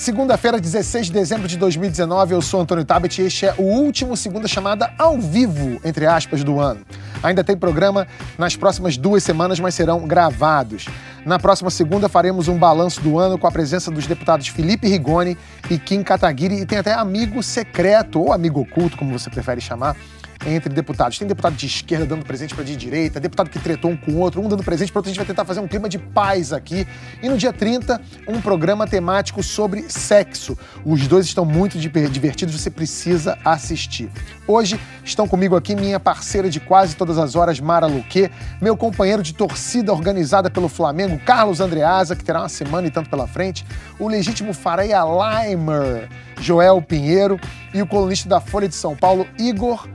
Segunda-feira, 16 de dezembro de 2019, eu sou Antônio Tabet e este é o último Segunda Chamada ao vivo, entre aspas, do ano. Ainda tem programa nas próximas duas semanas, mas serão gravados. Na próxima segunda faremos um balanço do ano com a presença dos deputados Felipe Rigoni e Kim Kataguiri e tem até amigo secreto, ou amigo oculto, como você prefere chamar, entre deputados. Tem deputado de esquerda dando presente para de direita, deputado que tretou um com o outro, um dando presente para outro. A gente vai tentar fazer um clima de paz aqui. E no dia 30, um programa temático sobre sexo. Os dois estão muito divertidos, você precisa assistir. Hoje estão comigo aqui minha parceira de quase todas as horas, Mara Luque, meu companheiro de torcida organizada pelo Flamengo, Carlos Andreasa, que terá uma semana e tanto pela frente, o legítimo Fareia Leimer, Joel Pinheiro e o colunista da Folha de São Paulo, Igor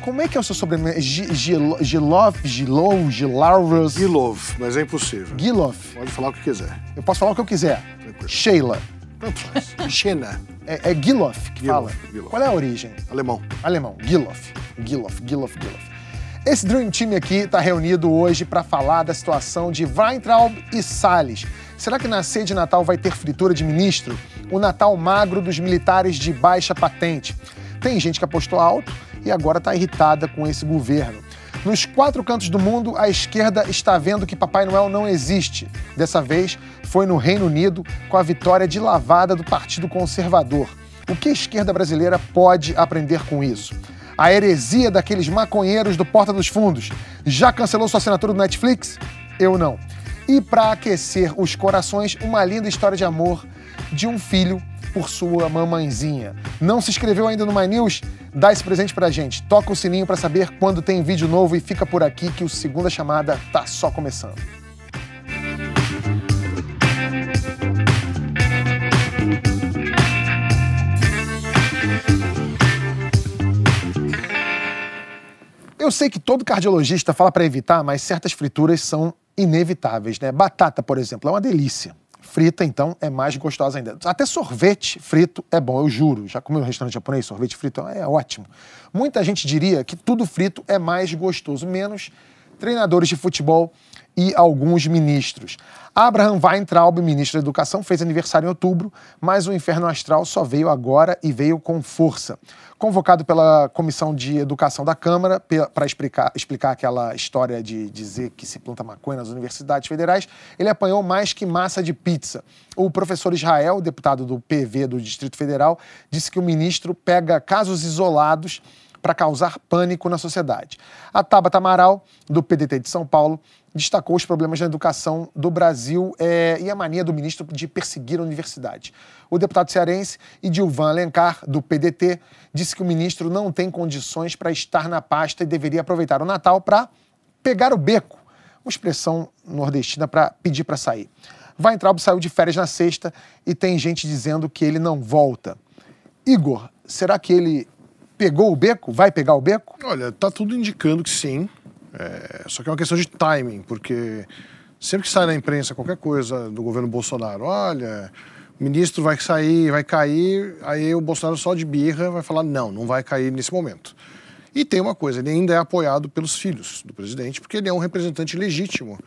como é que é o seu sobrenome? Gilov, Gilov, Gilarvas? Gilov, mas é impossível. Gilov. Pode falar o que quiser. Eu posso falar o que eu quiser. Tranquilo. Sheila. Tanto faz. Xena. É, é Gilov que Gilov, fala. Gilov. Qual é a origem? Alemão. Alemão. Gilov. Gilov, Gilov, Gilov. Esse Dream Team aqui está reunido hoje para falar da situação de Weintraub e Salles. Será que na ceia de Natal vai ter fritura de ministro? O Natal magro dos militares de baixa patente. Tem gente que apostou alto e agora está irritada com esse governo. Nos quatro cantos do mundo, a esquerda está vendo que Papai Noel não existe. Dessa vez, foi no Reino Unido, com a vitória de lavada do Partido Conservador. O que a esquerda brasileira pode aprender com isso? A heresia daqueles maconheiros do Porta dos Fundos já cancelou sua assinatura do Netflix? Eu não. E para aquecer os corações, uma linda história de amor de um filho por sua mamãezinha. Não se inscreveu ainda no My News? Dá esse presente pra gente. Toca o sininho para saber quando tem vídeo novo e fica por aqui que o Segunda Chamada tá só começando. Eu sei que todo cardiologista fala para evitar, mas certas frituras são inevitáveis, né? Batata, por exemplo, é uma delícia frita, então, é mais gostosa ainda. Até sorvete frito é bom, eu juro. Já comeu um restaurante japonês, sorvete frito é ótimo. Muita gente diria que tudo frito é mais gostoso, menos treinadores de futebol e alguns ministros. Abraham Weintraub, ministro da Educação, fez aniversário em outubro, mas o inferno astral só veio agora e veio com força. Convocado pela Comissão de Educação da Câmara para explicar, explicar aquela história de dizer que se planta maconha nas universidades federais, ele apanhou mais que massa de pizza. O professor Israel, deputado do PV do Distrito Federal, disse que o ministro pega casos isolados para causar pânico na sociedade. A Tabata Amaral, do PDT de São Paulo, destacou os problemas na educação do Brasil é, e a mania do ministro de perseguir a universidade. O deputado cearense Edilvan Alencar, do PDT, disse que o ministro não tem condições para estar na pasta e deveria aproveitar o Natal para pegar o beco, uma expressão nordestina para pedir para sair. Weintraub saiu de férias na sexta e tem gente dizendo que ele não volta. Igor, será que ele pegou o beco? Vai pegar o beco? Olha, tá tudo indicando que sim. É, só que é uma questão de timing, porque sempre que sai na imprensa qualquer coisa do governo Bolsonaro, olha, o ministro vai sair, vai cair, aí o Bolsonaro só de birra vai falar não, não vai cair nesse momento. E tem uma coisa, ele ainda é apoiado pelos filhos do presidente, porque ele é um representante legítimo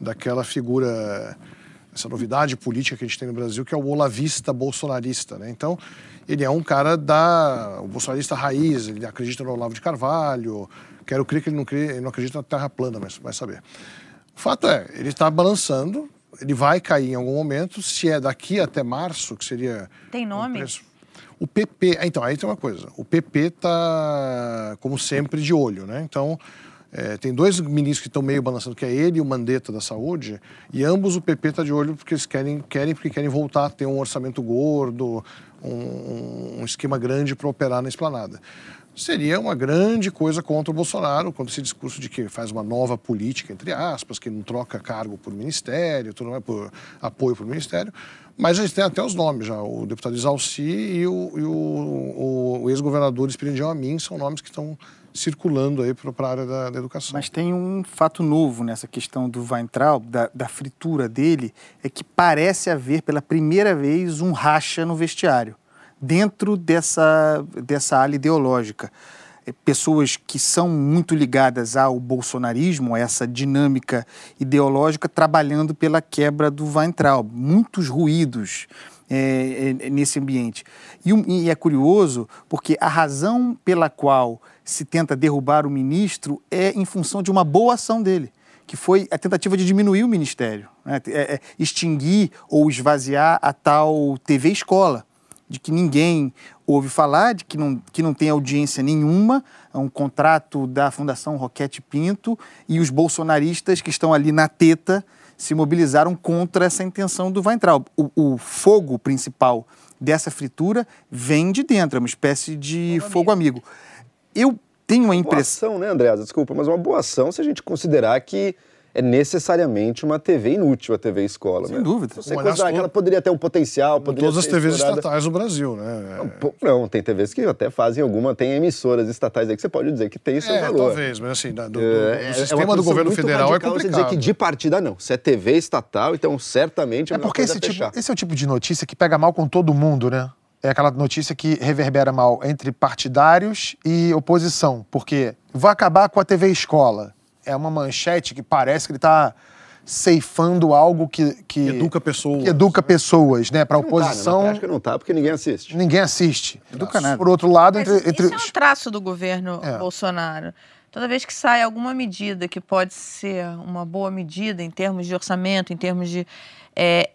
daquela figura, essa novidade política que a gente tem no Brasil, que é o olavista bolsonarista, né? Então, ele é um cara da o bolsonarista raiz, ele acredita no Olavo de Carvalho, quero crer que ele não, crê, ele não acredita na terra plana, mas vai saber. O fato é, ele está balançando, ele vai cair em algum momento, se é daqui até março, que seria... Tem nome? Um o PP, então, aí tem uma coisa, o PP está, como sempre, de olho, né? Então, é, tem dois ministros que estão meio balançando, que é ele e o Mandetta da Saúde, e ambos o PP está de olho porque eles querem, querem, porque querem voltar a ter um orçamento gordo, um, um esquema grande para operar na esplanada. Seria uma grande coisa contra o Bolsonaro, contra esse discurso de que faz uma nova política, entre aspas, que não troca cargo por ministério, tudo mais, por apoio por ministério. Mas a gente tem até os nomes já, o deputado Isalci e o, o, o, o ex-governador Espiridião Amin são nomes que estão circulando aí para a área da, da, educação. Mas tem um fato novo nessa questão do Weintraub, da, da fritura dele, é que parece haver pela primeira vez um racha no vestiário, dentro dessa, dessa ala ideológica. É, pessoas que são muito ligadas ao bolsonarismo, a essa dinâmica ideológica, trabalhando pela quebra do Weintraub. Muitos ruídos é, é, nesse ambiente. E, e, é curioso porque a razão pela qual se tenta derrubar o ministro é em função de uma boa ação dele, que foi a tentativa de diminuir o ministério, né? é, é extinguir ou esvaziar a tal TV Escola, de que ninguém ouve falar, de que não, que não tem audiência nenhuma, é um contrato da Fundação Roquete Pinto, e os bolsonaristas que estão ali na teta se mobilizaram contra essa intenção do Weintraub. O, o fogo principal dessa fritura vem de dentro, é uma espécie de fogo, fogo amigo. Eu tenho a impressão. Boa ação, né, Andréas? Desculpa, mas uma boa ação se a gente considerar que é necessariamente uma TV inútil, a TV escola. Sem né? dúvida. Você considerar que ela poderia ter um potencial, poderia Todas as TVs explorada. estatais do Brasil, né? Não, não, tem TVs que até fazem alguma, tem emissoras estatais aí que você pode dizer que tem seu é, valor. talvez, mas assim, do, do, é, do sistema é do governo federal é complicado. Você dizer que de partida não, se é TV estatal, então certamente é, é porque esse, tipo, esse é o tipo de notícia que pega mal com todo mundo, né? É aquela notícia que reverbera mal entre partidários e oposição, porque vai acabar com a TV Escola é uma manchete que parece que ele está ceifando algo que, que, educa pessoas, que educa pessoas, né? Para oposição. Tá, né? que não tá porque ninguém assiste. Ninguém assiste. Educa nada. Por outro lado, entre, entre isso é um traço do governo é. Bolsonaro. Toda vez que sai alguma medida que pode ser uma boa medida em termos de orçamento, em termos de é,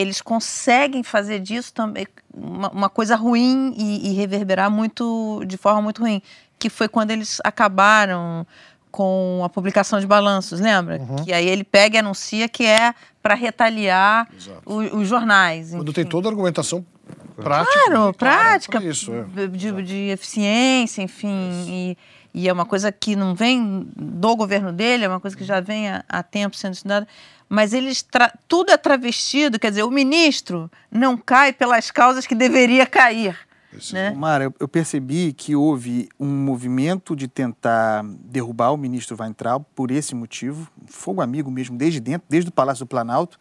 eles conseguem fazer disso também uma, uma coisa ruim e, e reverberar muito de forma muito ruim, que foi quando eles acabaram com a publicação de balanços, lembra? Uhum. Que aí ele pega e anuncia que é para retaliar o, os jornais. Quando tem toda a argumentação prática. Claro, né? prática, isso, é. de, de, eficiência, enfim. E, e, é uma coisa que não vem do governo dele, é uma coisa que já vem há, há tempo sendo estudada. Mas eles tudo é travestido, quer dizer, o ministro não cai pelas causas que deveria cair. Né? Mara, eu, eu percebi que houve um movimento de tentar derrubar o ministro Weintraub por esse motivo, fogo amigo mesmo, desde dentro, desde o Palácio do Planalto.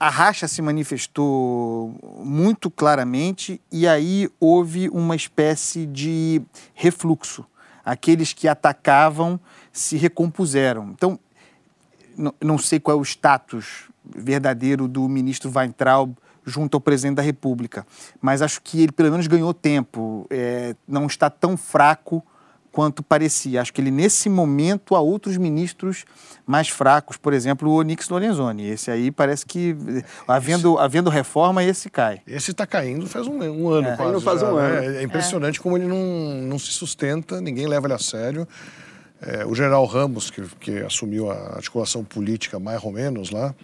A racha se manifestou muito claramente e aí houve uma espécie de refluxo. Aqueles que atacavam se recompuseram. Então, não sei qual é o status verdadeiro do ministro Weintraub junto ao presidente da República. Mas acho que ele, pelo menos, ganhou tempo. É, não está tão fraco quanto parecia. Acho que ele, nesse momento, há outros ministros mais fracos, por exemplo, o Onix Lorenzoni. Esse aí parece que, havendo, havendo reforma, esse cai. Esse está caindo faz um, um ano é. quase. Não faz um ano. É, é impressionante é. como ele não, não se sustenta, ninguém leva ele a sério. É, o general Ramos, que, que assumiu a articulação política mais ou menos lá,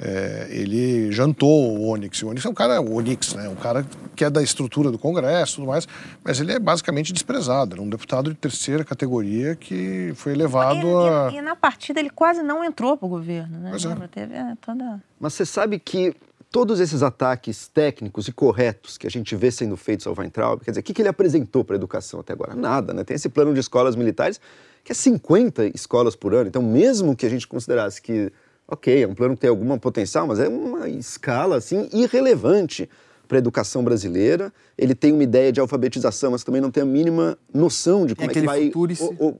é, ele jantou o Onyx. O Onyx é um cara, o Onyx, né? Um cara que é da estrutura do Congresso e tudo mais, mas ele é basicamente desprezado. Ele é um deputado de terceira categoria que foi elevado e, a. E, e, na partida ele quase não entrou para o governo, né? Pois é. Teve é, toda... Mas você sabe que todos esses ataques técnicos e corretos que a gente vê sendo feitos ao Weintraub, quer dizer, o que, que ele apresentou para a educação até agora? Nada, né? Tem esse plano de escolas militares que é 50 escolas por ano. Então, mesmo que a gente considerasse que ok, é um plano que tem alguma potencial, mas é uma escala assim irrelevante para a educação brasileira. Ele tem uma ideia de alfabetização, mas também não tem a mínima noção de como é, é que vai. Futurice. O, o,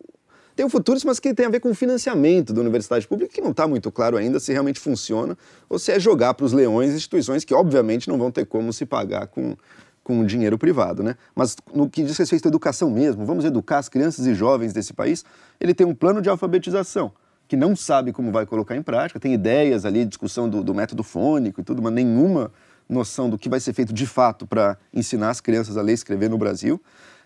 tem o Futuris, mas que tem a ver com o financiamento da universidade pública, que não está muito claro ainda se realmente funciona ou se é jogar para os leões instituições que, obviamente, não vão ter como se pagar com, com dinheiro privado. Né? Mas no que diz respeito à educação mesmo, vamos educar as crianças e jovens desse país, ele tem um plano de alfabetização que não sabe como vai colocar em prática, tem ideias ali, discussão do, do método fônico e tudo, mas nenhuma noção do que vai ser feito de fato para ensinar as crianças a ler e escrever no Brasil.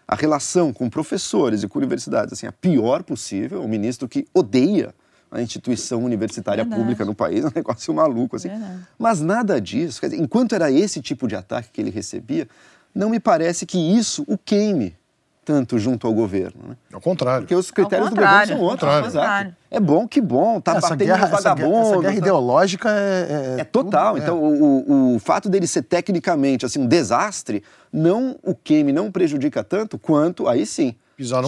A relação com professores e com universidades, assim, a pior possível, o ministro que odeia a instituição universitária Verdade. pública no país, é um negócio maluco, assim. Verdade. Mas nada disso, dizer, enquanto era esse tipo de ataque que ele recebia, não me parece que isso o queime tanto junto ao governo. Né? Ao contrário. Porque os critérios do governo são outros. Exato. É bom, que bom, tá essa batendo guerra, vagabundo. Essa, essa guerra ideológica é... É, é total. Tudo, é. então, o, o, fato dele ser tecnicamente assim, um desastre, não o queime, não prejudica tanto quanto, aí sim,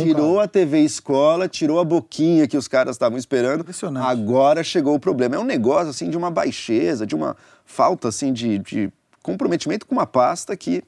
tirou a TV escola, tirou a boquinha que os caras estavam esperando. Agora chegou o problema. É um negócio assim de uma baixeza, de uma falta assim de, de comprometimento com uma pasta que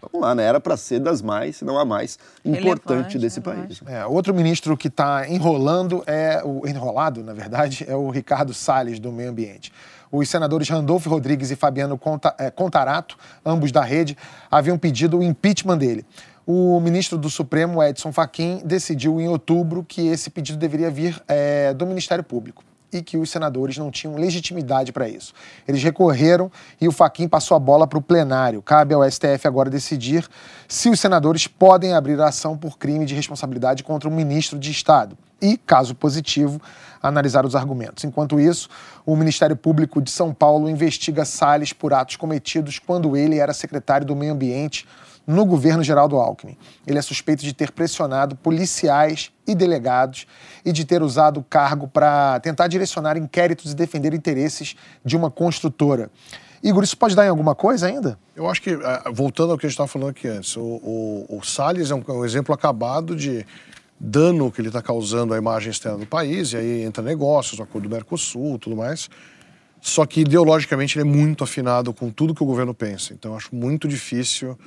vamos lá, né? Era para ser das mais, se não a mais importante desse país. É, outro ministro que está enrolando é o enrolado, na verdade, é o Ricardo Salles do Meio Ambiente. Os senadores Randolfo Rodrigues e Fabiano é, Contarato, ambos da rede, haviam pedido o impeachment dele. O ministro do Supremo, Edson Fachin, decidiu em outubro que esse pedido deveria vir é, do Ministério Público e que os senadores não tinham legitimidade para isso. Eles recorreram e o Faquim passou a bola para o plenário. Cabe ao STF agora decidir se os senadores podem abrir ação por crime de responsabilidade contra um ministro de Estado e, caso positivo, analisar os argumentos. Enquanto isso, o Ministério Público de São Paulo investiga Salles por atos cometidos quando ele era secretário do Meio Ambiente no governo Geraldo Alckmin. Ele é suspeito de ter pressionado policiais e delegados e de ter usado o cargo para tentar direcionar inquéritos e defender interesses de uma construtora. Igor, isso pode dar em alguma coisa ainda? Eu acho que, ah, voltando ao que a gente estava falando aqui antes, o, o, o Salles é um, um exemplo acabado de dano que ele está causando à imagem externa do país, e aí entra negócios, o acordo do Mercosul tudo mais. Só que ideologicamente ele é muito afinado com tudo que o governo pensa. Então eu acho muito difícil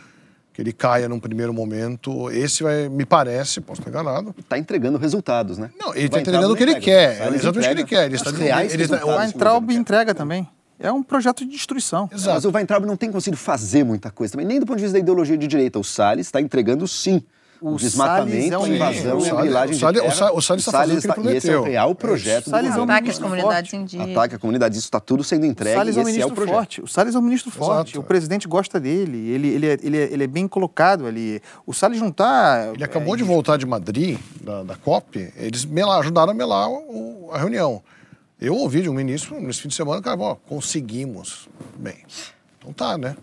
que ele caia num primeiro momento. Esse vai, me parece, posso estar enganado. Está entregando resultados, né? Não, ele está entregando o que ele quer. É exatamente o que ele quer. Ele está reais ele está, o Weintraub entrega também. É um projeto de destruição. Exato. Mas o Weintraub não tem conseguido fazer muita coisa também, nem do ponto de vista da ideologia de direita. O Salles está entregando sim o desmatamento, é um invasão e grilagem de terra. O Salles está fazendo o que ele prometeu. Esse é o real projeto o Salles do é Ataque às comunidades indígenas. Ataque à comunidade, isso está tudo sendo entregue. O Salles é um ministro é forte. O Salles é um ministro Exato. forte. O presidente gosta dele. Ele, ele, é, ele, é, ele é bem colocado ali. O Salles não está... Ele acabou é, de voltar de Madrid, da, da COP. Eles melaram, ajudaram a melar o, a reunião. Eu ouvi de um ministro nesse fim de semana, cara, ó, conseguimos. Bem, então tá, né?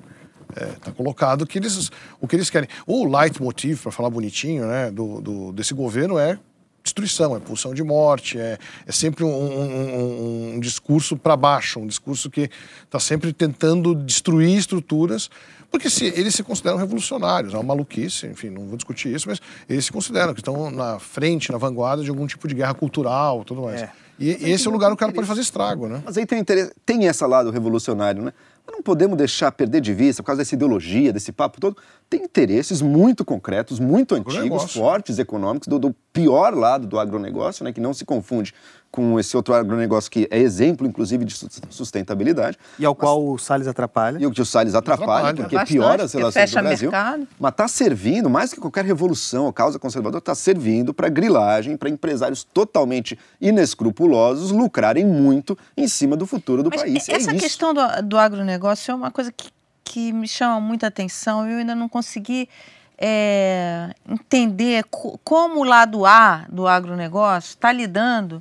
Está é, tá colocado que eles, o que eles querem. O leitmotiv, para falar bonitinho, né, do, do, desse governo é destruição, é pulsão de morte, é, é sempre um, um, um discurso para baixo, um discurso que está sempre tentando destruir estruturas, porque se, eles se consideram revolucionários, é uma maluquice, enfim, não vou discutir isso, mas eles se consideram que estão na frente, na vanguarda de algum tipo de guerra cultural tudo mais. É. E, e esse é o lugar que o cara pode fazer estrago, né? Mas aí tem, tem esse lado revolucionário, né? Não podemos deixar perder de vista, por causa dessa ideologia, desse papo todo, tem interesses muito concretos, muito antigos, fortes, econômicos, do, do, pior lado do agronegócio, né, que não se confunde com esse outro agronegócio que é exemplo, inclusive, de sustentabilidade. E ao mas, qual o Salles atrapalha. E o que o Salles atrapalha, atrapalha. porque Bastante, piora as relações do Brasil. Mercado. Mas está servindo, mais que qualquer revolução ou causa conservadora, está servindo para grilagem, para empresários totalmente inescrupulosos lucrarem muito em cima do futuro do mas país. É essa é questão do, do agronegócio é uma coisa que, que me chama muita atenção. Eu ainda não consegui é, entender como o lado A do agronegócio está lidando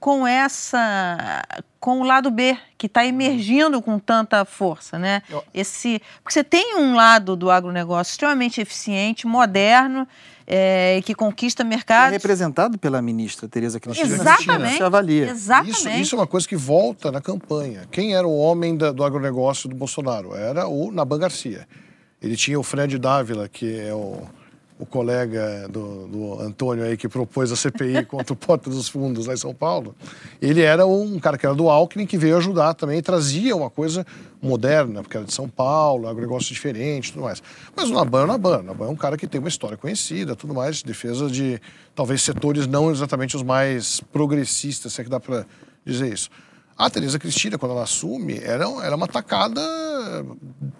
com essa com o lado B que está emergindo com tanta força, né? Esse porque você tem um lado do agronegócio extremamente eficiente, moderno, é, que conquista mercado. É representado pela ministra Tereza Cristina. Exatamente. Avalia. Exatamente. Isso, isso, é uma coisa que volta na campanha. Quem era o homem da, do agronegócio do Bolsonaro? Era o Naban Garcia. Ele tinha o Fred Dávila, que é o o colega do, do, Antônio aí que propôs a CPI contra o Porta dos Fundos lá em São Paulo, ele era um cara que era do Alckmin que veio ajudar também, trazia uma coisa moderna, porque era de São Paulo, agronegócio diferente tudo mais. Mas o Naban é o Naban. O Naban é um cara que tem uma história conhecida, tudo mais, defesa de talvez setores não exatamente os mais progressistas, se é que dá para dizer isso. A Tereza Cristina, quando ela assume, era, era uma tacada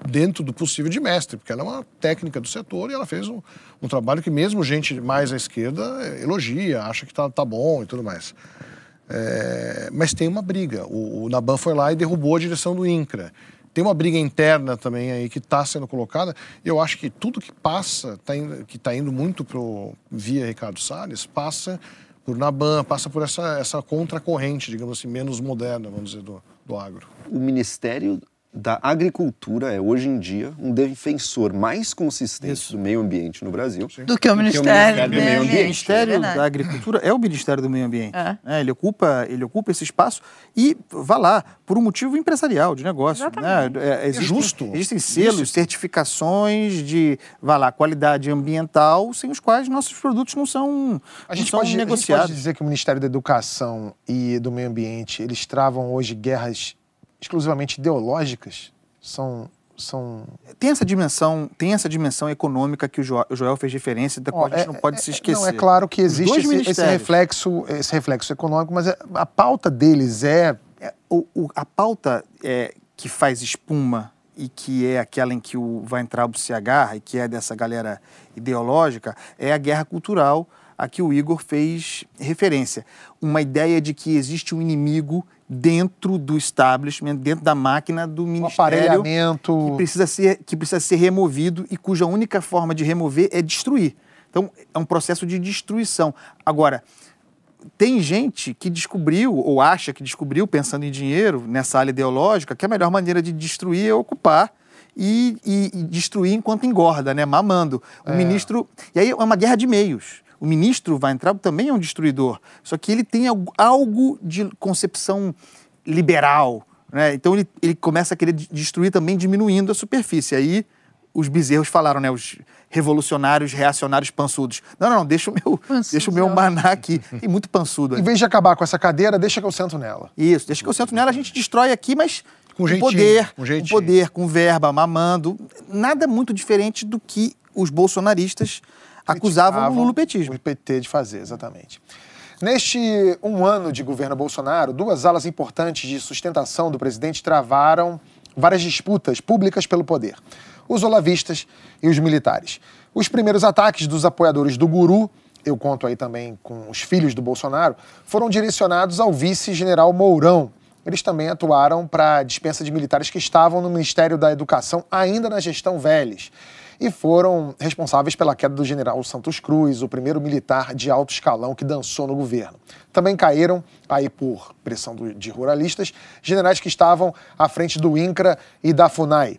dentro do possível de mestre, porque ela é uma técnica do setor e ela fez um, um trabalho que mesmo gente mais à esquerda elogia, acha que tá, tá bom e tudo mais. É, mas tem uma briga. O, o Naban foi lá e derrubou a direção do INCRA. Tem uma briga interna também aí que está sendo colocada. Eu acho que tudo que passa, tá indo, que está indo muito pro, via Ricardo Salles, passa por Naban, passa por essa, essa contracorrente, digamos assim, menos moderna, vamos dizer, do, do agro. O Ministério da agricultura é hoje em dia um defensor mais consistente Isso. do meio ambiente no Brasil do que o Ministério, do, Meio Ambiente. O Ministério é da Agricultura é o Ministério do Meio Ambiente. É. É, ele, ocupa, ele ocupa esse espaço e vá lá, por um motivo empresarial, de negócio. Né? É, existem, é justo. Existem selos, Isso. certificações de vá lá, qualidade ambiental, sem os quais nossos produtos não são, a gente não pode, negociados. A gente pode dizer que o Ministério da Educação e do Meio Ambiente eles travam hoje guerras exclusivamente ideológicas? São são... Tem essa dimensão, tem essa dimensão econômica que o Joel fez referência, da qual a gente é, não pode é, se esquecer. Não, é claro que existe esse, esse, reflexo, esse reflexo econômico, mas é, a pauta deles é... é o, o, a pauta é, que faz espuma e que é aquela em que o Weintraub se agarra e que é dessa galera ideológica, é a guerra cultural a que o Igor fez referência. Uma ideia de que existe um inimigo dentro do establishment, dentro da máquina do ministério, que precisa ser que precisa ser removido e cuja única forma de remover é destruir. Então é um processo de destruição. Agora tem gente que descobriu ou acha que descobriu pensando em dinheiro nessa área ideológica que a melhor maneira de destruir é ocupar e, e, e destruir enquanto engorda, né? Mamando. O é. ministro e aí é uma guerra de meios. O ministro Weintraub também é um destruidor, só que ele tem algo de concepção liberal. Né? Então ele, ele começa a querer destruir também, diminuindo a superfície. Aí os bezerros falaram, né? Os revolucionários, reacionários pançudos. Não, não, não deixa o meu, deixa o meu maná aqui. Tem muito pançudo. Em vez de acabar com essa cadeira, deixa que eu sento nela. Isso, deixa que eu sento nela, a gente destrói aqui, mas com, com poder, com, com poder, com verba, mamando. Nada muito diferente do que os bolsonaristas acusavam o lulopetismo. O PT de fazer, exatamente. Neste um ano de governo Bolsonaro, duas alas importantes de sustentação do presidente travaram várias disputas públicas pelo poder: os olavistas e os militares. Os primeiros ataques dos apoiadores do Guru, eu conto aí também com os filhos do Bolsonaro, foram direcionados ao vice-general Mourão. Eles também atuaram para a dispensa de militares que estavam no Ministério da Educação ainda na gestão Vélez e foram responsáveis pela queda do general Santos Cruz, o primeiro militar de alto escalão que dançou no governo. Também caíram, aí por pressão do, de ruralistas, generais que estavam à frente do INCRA e da FUNAI.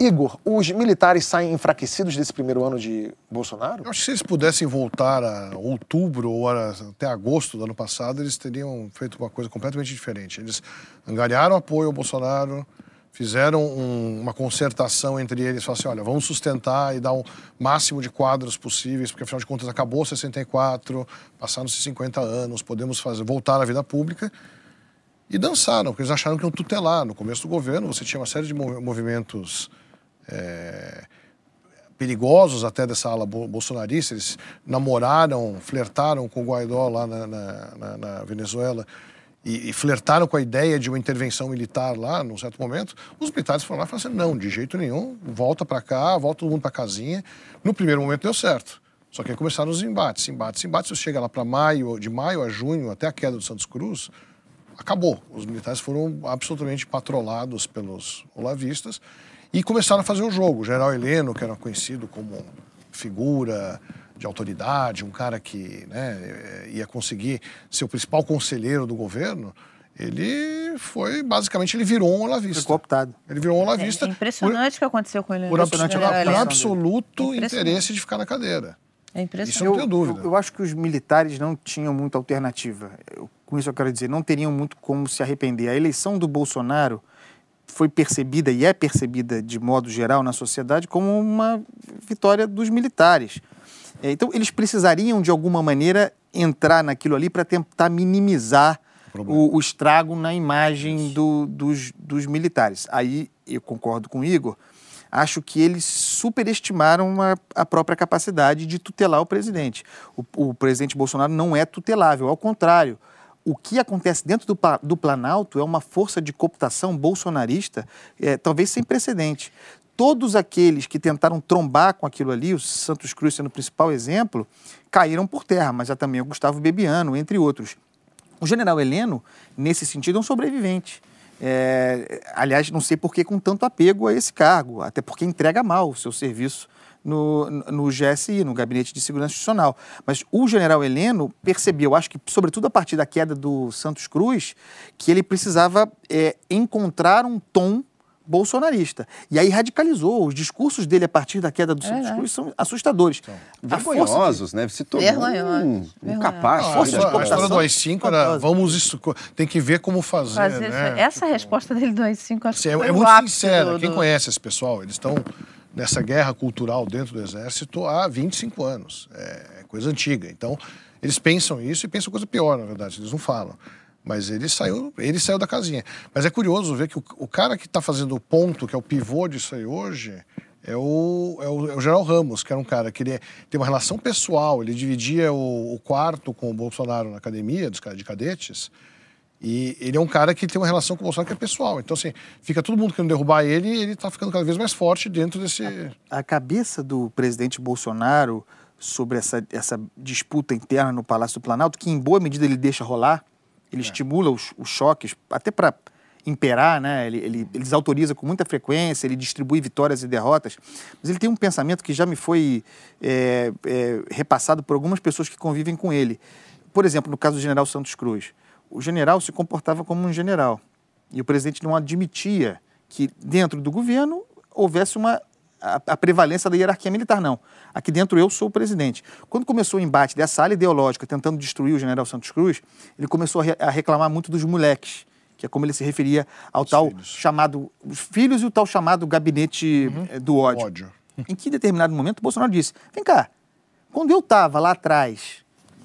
Igor, os militares saem enfraquecidos desse primeiro ano de Bolsonaro? Eu acho que se eles pudessem voltar a outubro ou até agosto do ano passado, eles teriam feito uma coisa completamente diferente. Eles angariaram apoio ao Bolsonaro, fizeram um, uma concertação entre eles, falaram assim, olha, vamos sustentar e dar o um máximo de quadros possíveis, porque afinal de contas acabou 64, passaram-se 50 anos, podemos fazer voltar à vida pública. E dançaram, porque eles acharam que iam tutelar. No começo do governo, você tinha uma série de movimentos é, perigosos até dessa ala bolsonarista. Eles namoraram, flertaram com o Guaidó lá na, na, na, na Venezuela e, e, flertaram com a ideia de uma intervenção militar lá, num certo momento, os militares foram lá e falaram assim: não, de jeito nenhum, volta para cá, volta todo mundo para casinha. No primeiro momento deu certo. Só que aí começaram os embates, embates, embates. Você chega lá para maio, de maio a junho, até a queda do Santos Cruz, acabou. Os militares foram absolutamente patrolados pelos olavistas e começaram a fazer o jogo. O general Heleno, que era conhecido como figura de autoridade, um cara que né, ia conseguir ser o principal conselheiro do governo, ele foi, basicamente, ele virou um olavista. Foi cooptado. Ele virou um olavista. É, é impressionante o que aconteceu com ele. Por, absoluto, por absoluto interesse de ficar na cadeira. É impressionante. Isso eu não tenho dúvida. Eu, eu, acho que os militares não tinham muita alternativa. Eu, com isso eu quero dizer, não teriam muito como se arrepender. A eleição do Bolsonaro foi percebida e é percebida de modo geral na sociedade como uma vitória dos militares. É, então, eles precisariam, de alguma maneira, entrar naquilo ali para tentar minimizar o, o, estrago na imagem do, dos, dos militares. Aí, eu concordo com o Igor, acho que eles superestimaram a, a própria capacidade de tutelar o presidente. O, o, presidente Bolsonaro não é tutelável, ao contrário. O que acontece dentro do, do Planalto é uma força de cooptação bolsonarista, é, talvez sem precedente todos aqueles que tentaram trombar com aquilo ali, o Santos Cruz sendo o principal exemplo, caíram por terra, mas há também o Gustavo Bebiano, entre outros. O general Heleno, nesse sentido, é um sobrevivente. É, aliás, não sei por que com tanto apego a esse cargo, até porque entrega mal o seu serviço no, no GSI, no Gabinete de Segurança Institucional. Mas o general Heleno percebeu, acho que sobretudo a partir da queda do Santos Cruz, que ele precisava é, encontrar um tom bolsonarista. E aí radicalizou. Os discursos dele a partir da queda do Santos é, Cruz são assustadores. Então, vergonhosos, de... né? Se tornou um, um capaz. Ah, força de a história do AI-5 era, vamos isso, tem que ver como fazer, fazer né? Essa tipo... resposta dele do AI-5 acho é, que é muito sincera. Do... Quem conhece esse pessoal, eles estão nessa guerra cultural dentro do Exército há 25 anos. É coisa antiga. Então, eles pensam isso e pensam coisa pior, na verdade. Eles não falam. Mas ele saiu, ele saiu da casinha. Mas é curioso ver que o, o cara que está fazendo o ponto, que é o pivô disso aí hoje, é o, é o, é o General Ramos, que era um cara que ele tem uma relação pessoal, ele dividia o, o quarto com o Bolsonaro na academia dos, de cadetes, e ele é um cara que tem uma relação com o Bolsonaro que é pessoal. Então, assim, fica todo mundo querendo derrubar ele e ele está ficando cada vez mais forte dentro desse. A, a, cabeça do presidente Bolsonaro sobre essa, essa disputa interna no Palácio do Planalto, que em boa medida ele deixa rolar, ele é. estimula os, os choques, até para imperar, né? Ele, ele, ele desautoriza com muita frequência, ele distribui vitórias e derrotas, mas ele tem um pensamento que já me foi é, é, repassado por algumas pessoas que convivem com ele. Por exemplo, no caso do general Santos Cruz o general se comportava como um general. E o presidente não admitia que dentro do governo houvesse uma a, a, prevalência da hierarquia militar, não. Aqui dentro eu sou o presidente. Quando começou o embate dessa ala ideológica tentando destruir o general Santos Cruz, ele começou a, re, a reclamar muito dos moleques, que é como ele se referia ao os tal filhos. chamado, os filhos e o tal chamado gabinete uhum. Eh, do ódio. ódio. Em que determinado momento o Bolsonaro disse, vem cá, quando eu estava lá atrás,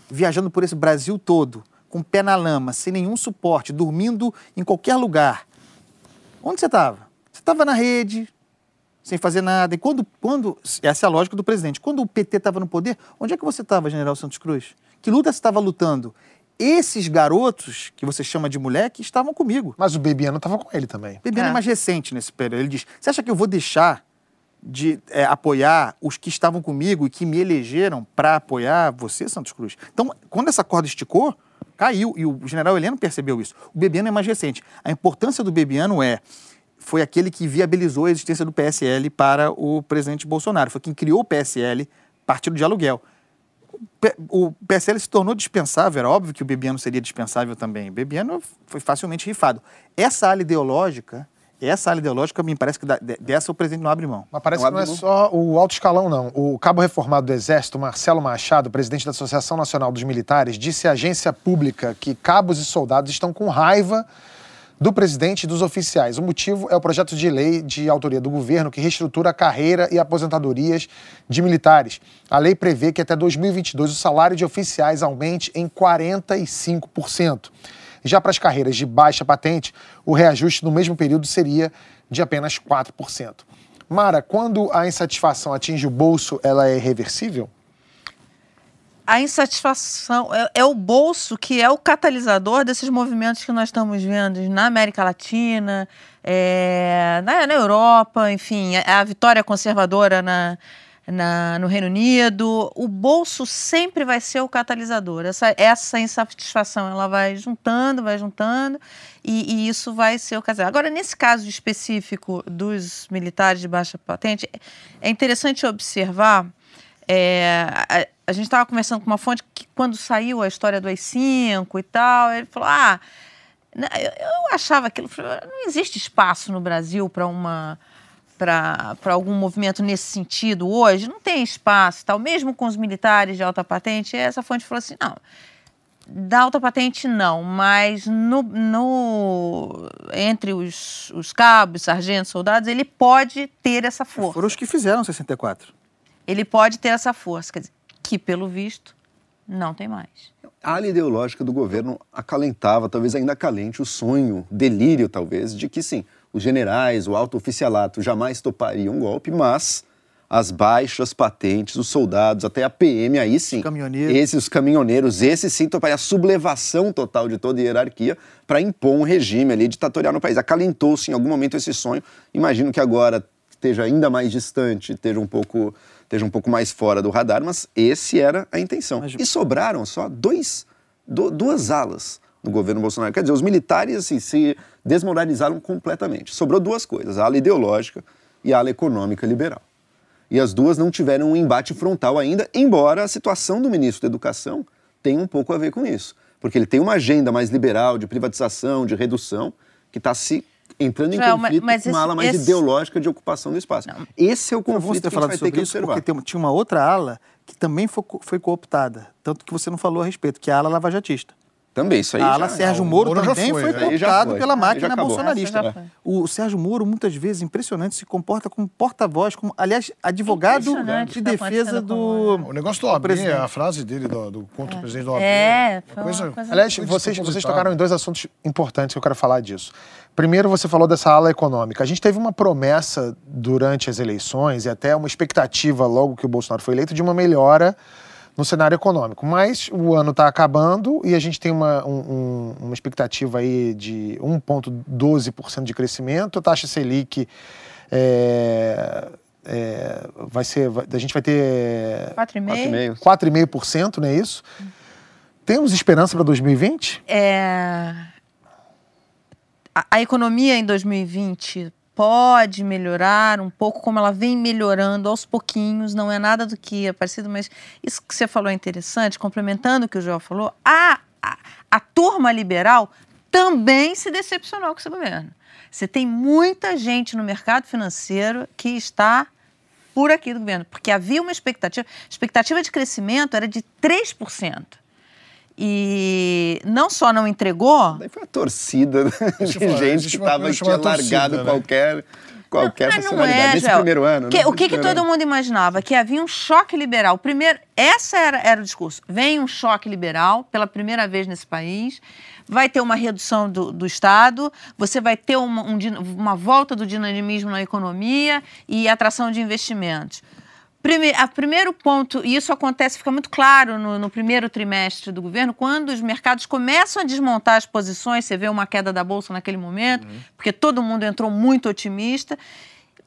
viajando por esse Brasil todo, com o pé na lama, sem nenhum suporte, dormindo em qualquer lugar. Onde você estava? Você estava na rede, sem fazer nada. E quando, quando. Essa é a lógica do presidente. Quando o PT estava no poder, onde é que você estava, General Santos Cruz? Que luta você estava lutando? Esses garotos, que você chama de moleque, estavam comigo. Mas o Bebiano estava com ele também. O Bebiano é. é mais recente nesse período. Ele diz: Você acha que eu vou deixar de é, apoiar os que estavam comigo e que me elegeram para apoiar você, Santos Cruz? Então, quando essa corda esticou, caiu. E o general Heleno percebeu isso. O Bebiano é mais recente. A importância do Bebiano é foi aquele que viabilizou a existência do PSL para o presidente Bolsonaro. Foi quem criou o PSL, partido de aluguel. O PSL se tornou dispensável, era óbvio que o Bebiano seria dispensável também. O Bebiano foi facilmente rifado. Essa ala ideológica essa área ideológica me parece que dessa o presidente não abre mão. Mas parece não que não é mão. só o alto escalão, não. O cabo reformado do Exército, Marcelo Machado, presidente da Associação Nacional dos Militares, disse à agência pública que cabos e soldados estão com raiva do presidente e dos oficiais. O motivo é o projeto de lei de autoria do governo que reestrutura a carreira e aposentadorias de militares. A lei prevê que até 2022 o salário de oficiais aumente em 45%. Já para as carreiras de baixa patente, o reajuste no mesmo período seria de apenas 4%. Mara, quando a insatisfação atinge o bolso, ela é reversível? A insatisfação é, é, o bolso que é o catalisador desses movimentos que nós estamos vendo na América Latina, é, na, na, Europa, enfim, a, a vitória conservadora na, na, no Reino Unido, o bolso sempre vai ser o catalisador. Essa, essa insatisfação ela vai juntando, vai juntando, e, e isso vai ser o caso. Agora, nesse caso específico dos militares de baixa patente, é interessante observar. É, a, gente estava conversando com uma fonte que, quando saiu a história do AI-5 e tal, ele falou: Ah, eu, eu achava aquilo. Não existe espaço no Brasil para uma para algum movimento nesse sentido hoje, não tem espaço, tal, mesmo com os militares de alta patente, essa fonte falou assim, não, da alta patente não, mas no, no entre os, os cabos, sargentos, soldados, ele pode ter essa força. Foram os que fizeram 64. Ele pode ter essa força, quer dizer, que pelo visto não tem mais. A ala ideológica do governo acalentava, talvez ainda acalente, o sonho, delírio talvez, de que sim, os generais, o alto oficialato jamais topariam um golpe, mas as baixas patentes, os soldados, até a PM, aí sim. Os caminhoneiros. Esses, os caminhoneiros, esses sim topariam a sublevação total de toda a hierarquia para impor um regime ali ditatorial no país. Acalentou-se em algum momento esse sonho. Imagino que agora esteja ainda mais distante, esteja um pouco, esteja um pouco mais fora do radar, mas esse era a intenção. Mas... E sobraram só dois, do, duas alas no governo Bolsonaro. Quer dizer, os militares assim, se desmoralizaram completamente. Sobrou duas coisas, a ala ideológica e a ala econômica liberal. E as duas não tiveram um embate frontal ainda, embora a situação do ministro da Educação tenha um pouco a ver com isso. Porque ele tem uma agenda mais liberal, de privatização, de redução, que está se entrando em Joel, conflito mas, com uma ala mais esse... ideológica de ocupação do espaço. Não. Esse é o conflito que a gente vai ter que observar. Porque tem, tinha uma outra ala que também foi, foi cooptada, tanto que você não falou a respeito, que é a ala lavajatista. Também, isso aí. A ala já, Sérgio Moro, Moro também foi, foi, né? Cooptado pela máquina bolsonarista. O Sérgio Moro, muitas vezes, impressionante, se comporta como porta-voz, como, aliás, advogado de tá defesa do. O negócio do OAB, presidente. a frase dele do, do contra o presidente do OAB. É, uma foi coisa, uma coisa- Aliás, vocês, vocês tocaram em dois assuntos importantes que eu quero falar disso. Primeiro, você falou dessa ala econômica. A gente teve uma promessa durante as eleições e até uma expectativa, logo que o Bolsonaro foi eleito, de uma melhora no cenário econômico. Mas o ano está acabando e a gente tem uma, um- um- uma expectativa aí de 1,12% de crescimento. A taxa Selic é, é, vai ser. a gente vai ter 4,5. 4,5. 4,5%, não é isso? Temos esperança para 2020? É, a, a economia em 2020 pode melhorar um pouco, como ela vem melhorando aos pouquinhos, não é nada do que é parecido, mas isso que você falou é interessante, complementando o que o Joel falou, a, a, a turma liberal também se decepcionou com esse governo. Você tem muita gente no mercado financeiro que está por aqui do governo, porque havia uma expectativa, expectativa de crescimento era de 3%. E não só não entregou, Daí foi a torcida de Deixa eu falar, gente que uma tava, coisa que tinha largado torcida, né? qualquer, qualquer Mas não personalidade. é, Nesse primeiro ano. Que- né? o que, que todo ano. mundo imaginava? Que havia um choque liberal. Primeiro, essa era, era o discurso. Vem um choque liberal pela primeira vez nesse país. Vai ter uma redução do, do Estado, você vai ter uma, um uma volta do dinamismo na economia e atração de investimentos. Prime- a primeiro ponto, e isso acontece, fica muito claro no, no primeiro trimestre do governo, quando os mercados começam a desmontar as posições, você vê uma queda da Bolsa naquele momento, porque todo mundo entrou muito otimista,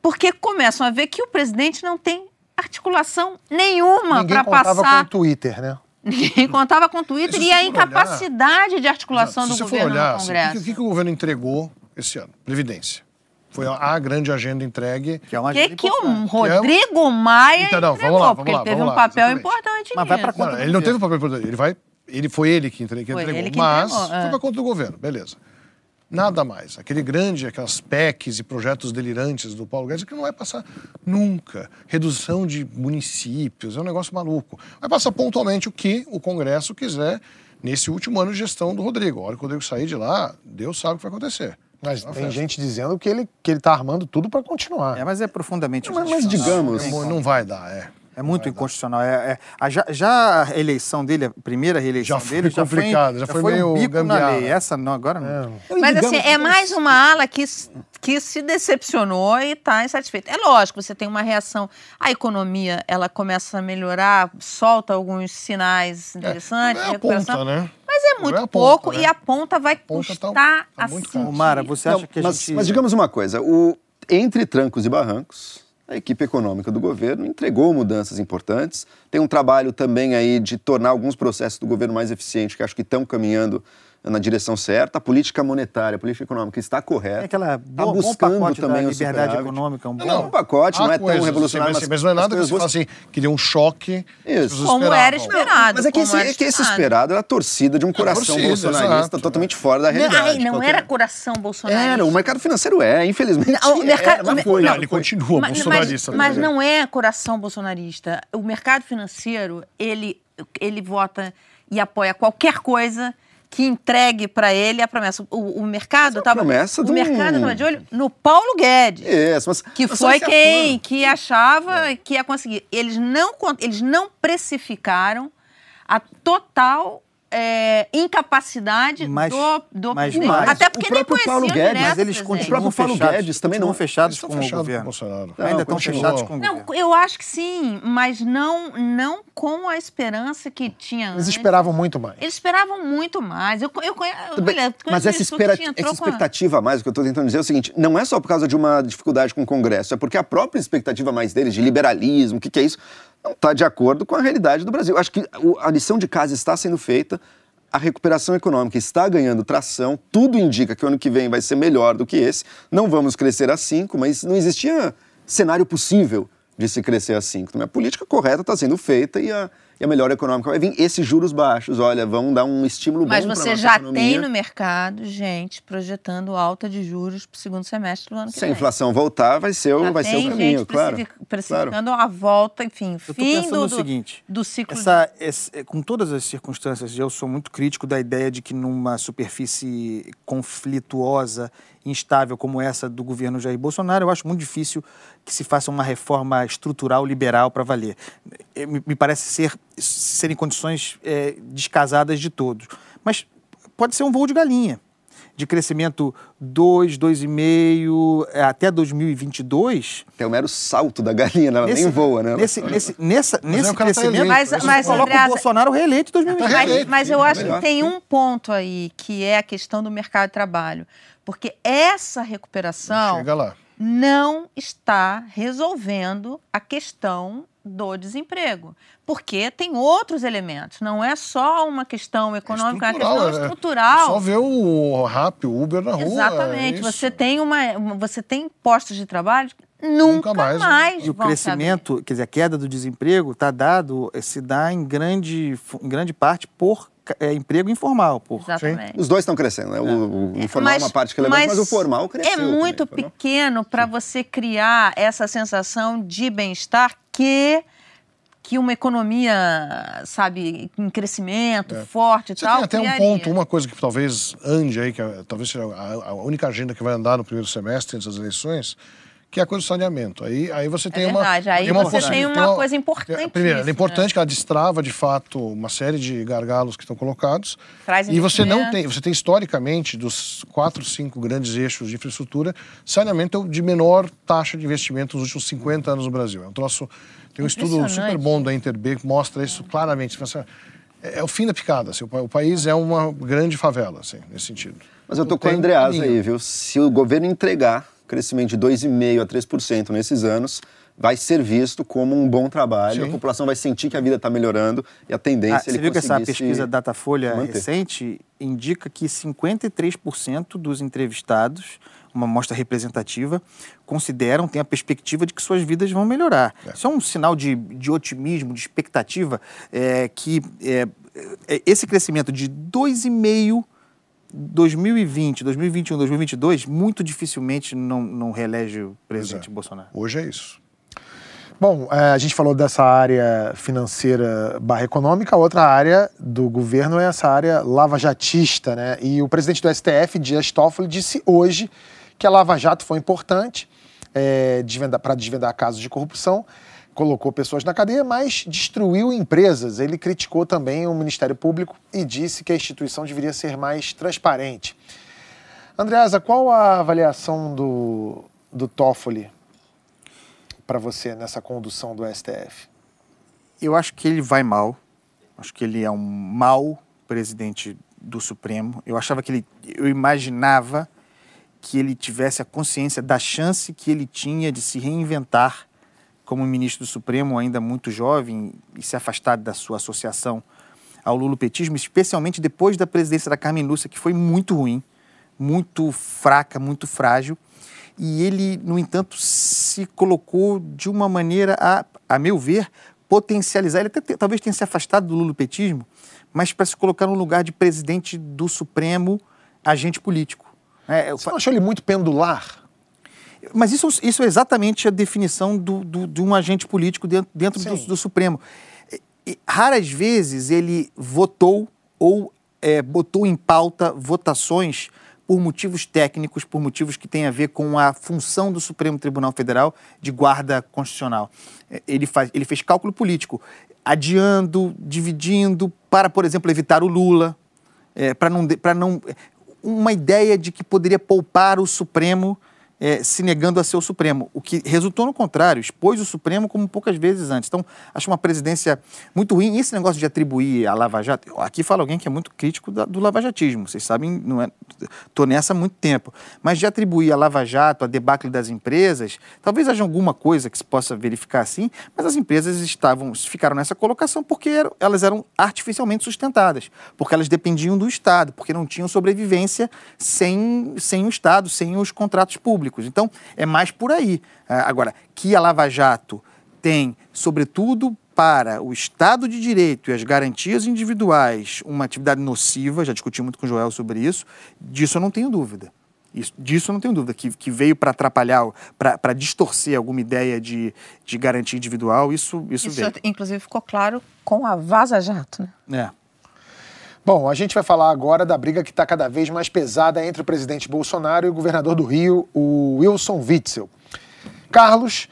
porque começam a ver que o presidente não tem articulação nenhuma Ninguém para contava passar. com o Twitter, né? Ninguém contava com o Twitter e a for olhar- incapacidade de articulação Se do você for governo olhar, no assim, Congresso. o que, o que o governo entregou esse ano? Previdência. Foi a, grande agenda entregue. Que é uma O que, agenda que o importante. Rodrigo Maia Então, não, entregou, vamos lá, porque vamos lá, ele teve vamos um papel exatamente. importante Mas vai nisso. Não, conta ele do não teve governo. papel importante. Ele vai, ele foi ele que entre- que Foi entregou, ele que mas entregou, é. foi para conta do governo, beleza. Nada mais. Aquele grande, aquelas PECs e projetos delirantes do Paulo Guedes que não vai passar nunca. Redução de municípios, é um negócio maluco. Vai passar pontualmente o que o Congresso quiser nesse último ano de gestão do Rodrigo. A hora que o Rodrigo sair de lá, Deus sabe o que vai acontecer. Mas É tem festa. gente dizendo que ele, que ele tá armando tudo para continuar. É, mas é profundamente Mas, mas digamos, Não, não vai dar, é. É muito inconstitucional. É, é- a- já, já a eleição dele, a primeira reeleição Já foi dele, já foi, complicado, já foi meio um bico na lei. Essa não, agora não. Mas assim, é mais uma ala que, que se decepcionou e está insatisfeita. É lógico, você tem uma reação. A economia, ela começa a melhorar, solta alguns sinais interessantes, É a ponta, né? Mas é muito é a pouco ponta, né? e a ponta vai ponta tá- custar tá assim. muito cara. Ô, Mara, você acha Não, que a mas, gente... mas digamos uma coisa, o, entre trancos e barrancos, a equipe econômica do governo entregou mudanças importantes. Tem um trabalho também aí de tornar alguns processos do governo mais eficientes, que acho que estão caminhando na direção certa. A política monetária, a política econômica está correta. É aquela Está boa, bom buscando pacote também da liberdade econômica, um bom... Não, um pacote, não é tão revolucionário, assim, mas, mas não é nada que você fala assim, que deu um choque. Isso. Como era esperado. Mas é que esse, era é que esse esperado. era a torcida de um coração torcida, bolsonarista exato. totalmente fora da Não, realidade. ai, não Qualquer- era coração bolsonarista. Era, o mercado financeiro é, infelizmente. Não, o mercado- é, mas o foi, Não, Não, ele foi. continua mas, bolsonarista. mas, mas né? não é coração bolsonarista. O mercado financeiro, ele, ele vota e apoia qualquer coisa que entregue para ele a promessa. O, o mercado estava. promessa O de um- mercado estava de olho no Paulo Guedes. Isso, mas, Que foi quem que achava que ia conseguir. Eles não, eles não precificaram a total é, incapacidade Mas- do, do mas mais. Até porque O nem próprio Paulo Guedes, direto Mas eles O continuam Paulo fechados, Guedes também não- fechados com o governo. Bolsonaro. Ainda estão fechados com o Não, governo. eu acho que sim, mas não, não com a esperança que tinha Eles antes. esperavam muito mais. Eles esperavam muito mais. Eu, eu conheço. Tudo bem, olha, Mas essa, espera- essa a- expectativa a mais, o que eu estou tentando dizer é o seguinte: não é só por causa de uma dificuldade com o Congresso, é porque a própria expectativa mais deles de liberalismo, o que, que é isso, não está de acordo com a realidade do Brasil. Acho que a lição de casa está sendo feita, a recuperação econômica está ganhando tração, tudo indica que o ano que vem vai ser melhor do que esse. Não vamos crescer a 5, mas não existia cenário possível de se crescer a 5. A política correta está sendo feita e a, e a melhora econômica vai vir. Esses juros baixos, olha, vão dar um estímulo Mas bom Mas você já economia. tem no mercado gente projetando alta de juros para o segundo semestre do ano que vem. Se a inflação voltar, vai ser, o, vai ser o caminho, claro. Precificando claro. a volta, enfim, eu fim do, seguinte, do ciclo. Essa, de... esse, com todas as circunstâncias, eu sou muito crítico da ideia de que numa superfície conflituosa instável como essa do governo Jair Bolsonaro, eu acho muito difícil que se faça uma reforma estrutural liberal para valer. É, me parece ser serem condições é, descasadas de todos. Mas pode ser um voo de galinha de crescimento 2, 2,5 é, até 2022. É o mero salto da galinha, ela nesse, nem voa, né? Nesse, nesse, nessa, mas nesse é tá crescimento, mas, mas, coloca o Bolsonaro reeleito em 2022. Mas, mas eu acho que tem um ponto aí, que é a questão do mercado de trabalho. Porque essa recuperação não está resolvendo a questão do desemprego. Porque tem outros elementos, não é só uma questão econômica, é, é uma questão é, estrutural. Só ver o Rap, o Uber na rua. Exatamente. É você tem uma, você tem postos de trabalho nunca, nunca mais. mais e o crescimento, saber. quer dizer, a queda do desemprego está dado, se dá em grande, em grande parte por é, emprego informal. Por... Exatamente. Os dois estão crescendo, né? O, o informal mas, é uma parte que é mas, mas o formal cresceu. É muito também, pequeno para você criar essa sensação de bem-estar que que uma economia, sabe, em crescimento, é. forte e Você tal. Tem até criaria. um ponto, uma coisa que talvez ande aí, que é, talvez seja a, a, única agenda que vai andar no primeiro semestre antes das eleições, que é a coisa do saneamento. Aí, aí você tem é verdade. uma. Aí tem uma você tem uma, uma coisa importante. Primeiro, é importante que ela destrava, de fato, uma série de gargalos que estão colocados. Traz e você não tem, você tem historicamente, dos quatro, cinco grandes eixos de infraestrutura, saneamento é o de menor taxa de investimento nos últimos 50 anos no Brasil. É um troço. Tem um estudo super bom da Interb que mostra isso claramente. É, é o fim da picada. Assim, o, país é uma grande favela, assim, nesse sentido. Mas eu tô com o Andreasa aí, viu? Se o governo entregar crescimento de 2,5% a 3% nesses anos, vai ser visto como um bom trabalho, Sim. a população vai sentir que a vida está melhorando e a tendência ah, é ele Você viu que essa pesquisa Datafolha manter. recente indica que 53% dos entrevistados, uma amostra representativa, consideram, têm a perspectiva de que suas vidas vão melhorar. É. Isso é um sinal de, de otimismo, de expectativa, é, que é, é esse crescimento de 2,5% 2020, 2021, 2022, muito dificilmente não, não reelege o presidente é. Bolsonaro. Hoje é isso. Bom, é, a gente falou dessa área financeira barra econômica, outra área do governo é essa área lavajatista, né? E o presidente do STF, Dias Toffoli, disse hoje que a Lava Jato foi importante é, para desvendar casos de corrupção, colocou pessoas na cadeia, mas destruiu empresas. Ele criticou também o Ministério Público e disse que a instituição deveria ser mais transparente. Andreasa, qual a avaliação do, do Toffoli para você nessa condução do STF? Eu acho que ele vai mal. Acho que ele é um mau presidente do Supremo. Eu achava que ele, eu imaginava que ele tivesse a consciência da chance que ele tinha de se reinventar como ministro do Supremo, ainda muito jovem, e se afastar da sua associação ao lulopetismo, especialmente depois da presidência da Carmen Lúcia, que foi muito ruim, muito fraca, muito frágil. E ele, no entanto, se colocou de uma maneira a, a meu ver, potencializar. Ele até talvez tenha se afastado do lulopetismo, mas para se colocar no lugar de presidente do Supremo, agente político. É, Você não achou ele muito pendular? Mas isso, isso é exatamente a definição do, do de um agente político dentro, dentro do, do, Supremo. E, raras vezes ele votou ou é, botou em pauta votações por motivos técnicos, por motivos que têm a ver com a função do Supremo Tribunal Federal de guarda constitucional. É, ele, faz, ele fez cálculo político, adiando, dividindo, para, por exemplo, evitar o Lula, é, para não, não. Uma ideia de que poderia poupar o Supremo é, se negando a ser o Supremo, o que resultou no contrário, expôs o Supremo como poucas vezes antes. Então, acho uma presidência muito ruim. E esse negócio de atribuir a Lava Jato, aqui fala alguém que é muito crítico da, do lavajatismo, vocês sabem, não é, tô nessa há muito tempo. Mas de atribuir a Lava Jato, a debacle das empresas, talvez haja alguma coisa que se possa verificar assim, mas as empresas estavam, ficaram nessa colocação porque eram, elas eram artificialmente sustentadas, porque elas dependiam do Estado, porque não tinham sobrevivência sem, sem o Estado, sem os contratos públicos públicos. Então, é mais por aí. É, agora, que a Lava Jato tem, sobretudo para o Estado de Direito e as garantias individuais uma atividade nociva, já discuti muito com o Joel sobre isso, disso eu não tenho dúvida. Isso, disso eu não tenho dúvida, que, que veio para atrapalhar, para distorcer alguma ideia de, de garantia individual, isso, isso, isso veio. inclusive ficou claro com a Vaza Jato, né? É. Bom, a gente vai falar agora da briga que está cada vez mais pesada entre o presidente Bolsonaro e o governador do Rio, o Wilson Witzel. Carlos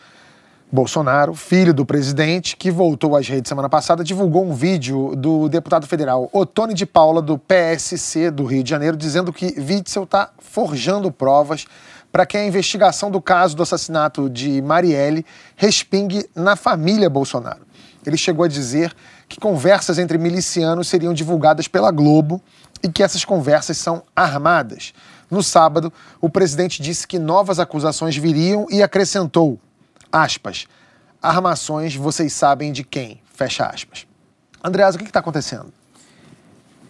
Bolsonaro, filho do presidente, que voltou às redes semana passada, divulgou um vídeo do deputado federal Otone de Paula, do PSC do Rio de Janeiro, dizendo que Witzel está forjando provas para que a investigação do caso do assassinato de Marielle respingue na família Bolsonaro. Ele chegou a dizer que conversas entre milicianos seriam divulgadas pela Globo e que essas conversas são armadas. No sábado, o presidente disse que novas acusações viriam e acrescentou: aspas, armações vocês sabem de quem, fecha aspas. Andreas, o que está acontecendo?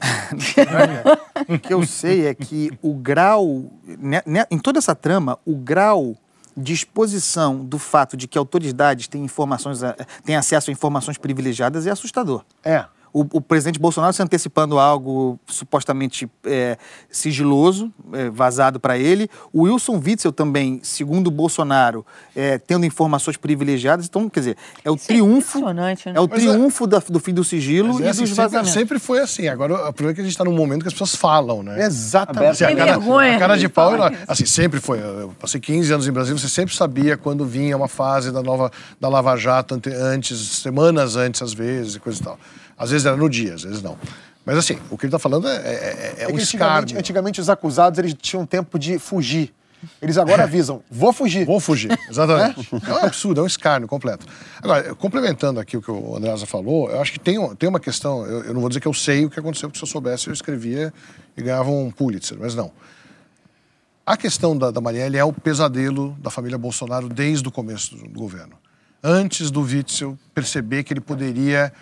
o que eu sei é que o grau, né, né, em toda essa trama, o grau de exposição do fato de que autoridades têm informações, eh, têm acesso a informações privilegiadas é assustador. É o, o, presidente Bolsonaro se antecipando a algo supostamente é, sigiloso, é, vazado para ele. O Wilson Witzel também, segundo o Bolsonaro, é, tendo informações privilegiadas. Então, quer dizer, é o Isso é triunfo. Né? É o mas é triunfo da, do fim do sigilo e assim, dos vazamentos. Sempre, sempre, foi assim. Agora, o problema é que a gente está num momento que as pessoas falam, né? Exatamente. Assim, a, cara, vergonha, a cara de pau, assim, sempre foi. Eu passei 15 anos em Brasília, você sempre sabia quando vinha uma fase da nova da Lava Jato antes, semanas antes, às vezes, e coisa e tal. Às vezes era no dia, às vezes não. Mas assim, o que ele está falando é, é, é, é um antigamente, escárnio. Antigamente os acusados eles tinham tempo de fugir. Eles agora avisam, vou fugir. Vou fugir, exatamente. é? é um absurdo, é um escárnio completo. Agora, complementando aqui o que o Andreasa falou, eu acho que tem, tem uma questão, eu, eu, não vou dizer que eu sei o que aconteceu, porque se eu soubesse eu escrevia e ganhava um Pulitzer, mas não. A questão da, da Marielle é o pesadelo da família Bolsonaro desde o começo do, do governo. Antes do Witzel perceber que ele poderia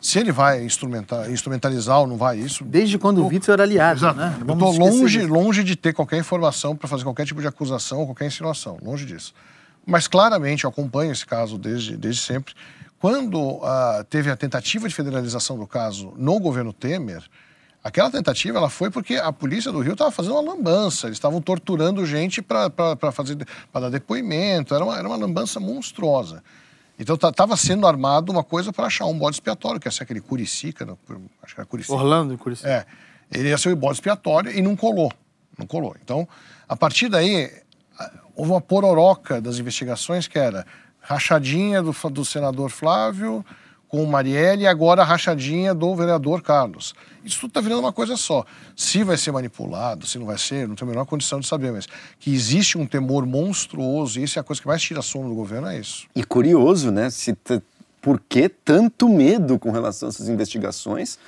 se ele vai instrumentalizar ou não vai isso. Desde quando o Witzel era aliado. Exato. Né? Eu estou longe, longe de ter qualquer informação para fazer qualquer tipo de acusação, qualquer insinuação. Longe disso. Mas claramente eu acompanho esse caso desde, desde sempre. Quando uh, teve a tentativa de federalização do caso no governo Temer, aquela tentativa ela foi porque a polícia do Rio estava fazendo uma lambança. Eles estavam torturando gente para dar depoimento. Era uma, era uma lambança monstruosa. Então estava sendo armado uma coisa para achar um bode expiatório, que ia ser aquele Curicica, acho que era Curicica. Orlando e Curicica. É. Ele ia ser o bode expiatório e não colou. Não colou. Então, a partir daí, houve uma pororoca das investigações que era rachadinha do, do senador Flávio com Marielle e agora a rachadinha do vereador Carlos. Isso tudo está virando uma coisa só. Se vai ser manipulado, se não vai ser, não tenho a menor condição de saber, mas que existe um temor monstruoso, e isso é a coisa que mais tira sono do governo, é isso. E curioso, né? Se por que tanto medo com relação a essas investigações?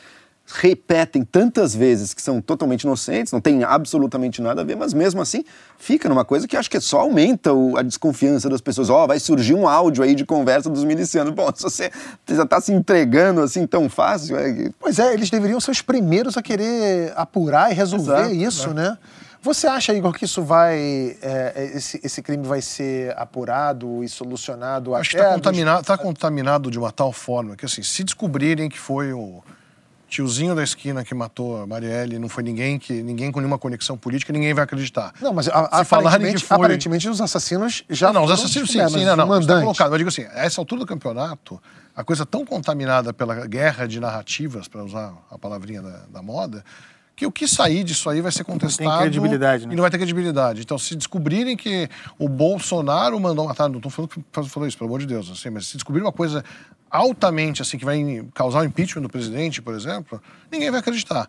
Repetem tantas vezes que são totalmente inocentes, não tem absolutamente nada a ver, mas mesmo assim fica numa coisa que acho que só aumenta o, a desconfiança das pessoas. Ó, oh, vai surgir um áudio aí de conversa dos milicianos. Bom, se você já está se entregando assim tão fácil. É... Pois é, eles deveriam ser os primeiros a querer apurar e resolver Exato, isso, né? né? Você acha, Igor, que isso vai. É, esse, esse crime vai ser apurado e solucionado Acho que está contaminado, tá contaminado de uma tal forma que, assim, se descobrirem que foi o tiozinho da esquina que matou a Marielle não foi ninguém que ninguém com nenhuma conexão política, ninguém vai acreditar. Não, mas a, aparentemente, foi... aparentemente os assassinos já Não, não os assassinos sim, sim, não, não, está colocado. Mas digo assim, a essa altura do campeonato, a coisa tão contaminada pela guerra de narrativas, para usar a palavrinha da, da moda, que o que sair disso aí vai ser contestado. Não tem credibilidade, né? E não vai ter credibilidade. Então, se descobrirem que o Bolsonaro mandou matar, não estou falando que falou isso, pelo amor de Deus, assim, mas se descobrir uma coisa altamente assim que vai causar o impeachment do presidente, por exemplo, ninguém vai acreditar.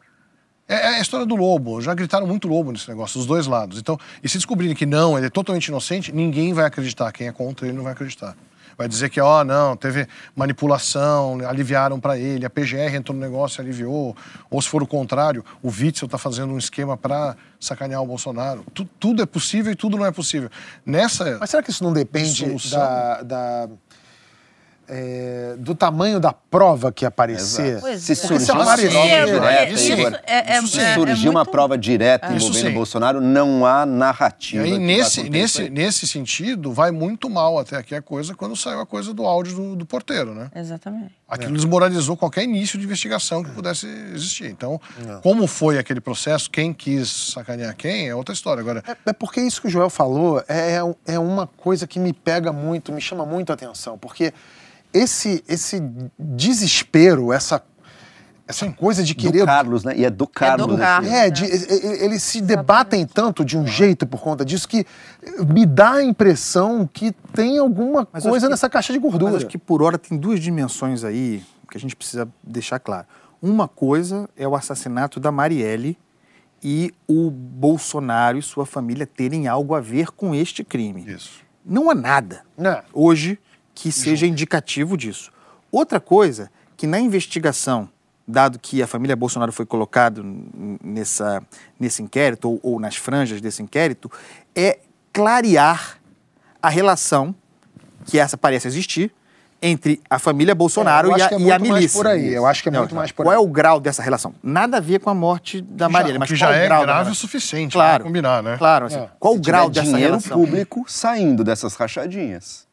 É, é a história do lobo. Já gritaram muito lobo nesse negócio, dos dois lados. Então, e se descobrirem que não, ele é totalmente inocente, ninguém vai acreditar. Quem é contra ele não vai acreditar vai dizer que, ó, oh, não, teve manipulação, aliviaram para ele, a PGR entrou no negócio e aliviou, ou se for o contrário, o Witzel está fazendo um esquema para sacanear o Bolsonaro. Tu, tudo é possível e tudo não é possível. Nessa. Mas será que isso não depende da, da é, do tamanho da prova que aparecer. Se é. surgir uma prova direta, se surgir uma prova direta envolvendo Bolsonaro, não há narrativa. E aí, nesse, nesse, nesse sentido, vai muito mal até aqui a coisa quando saiu a coisa do áudio do, do porteiro, né? Exatamente. Aquilo desmoralizou qualquer início de investigação que pudesse existir. Então, como foi aquele processo, quem quis sacanear quem, é outra história. Agora... É, é porque isso que o Joel falou é, é uma coisa que me pega muito, me chama muito a atenção, porque esse, esse desespero, essa essa coisa de querer. Do Carlos, né? E é do Carlos. É, do Carlos, é de, eles se debatem tanto de um jeito por conta disso que me dá a impressão que tem alguma mas coisa nessa caixa de gordura. Mas acho que por hora tem duas dimensões aí que a gente precisa deixar claro. Uma coisa é o assassinato da Marielle e o Bolsonaro e sua família terem algo a ver com este crime. Isso. Não há nada Não. hoje que seja indicativo disso. Outra coisa, que na investigação, dado que a família Bolsonaro foi colocado nessa, nesse inquérito, ou, ou nas franjas desse inquérito, é clarear a relação, que essa parece existir, entre a família Bolsonaro é, e a, é e a milícia. por aí. Eu acho que é muito mais por Qual aí. é o grau dessa relação? Nada a ver com a morte da Marielle, mas que já é grave o suficiente claro, para combinar, né? Claro. Assim, é. Qual o grau dessa dinheiro relação? público saindo dessas rachadinhas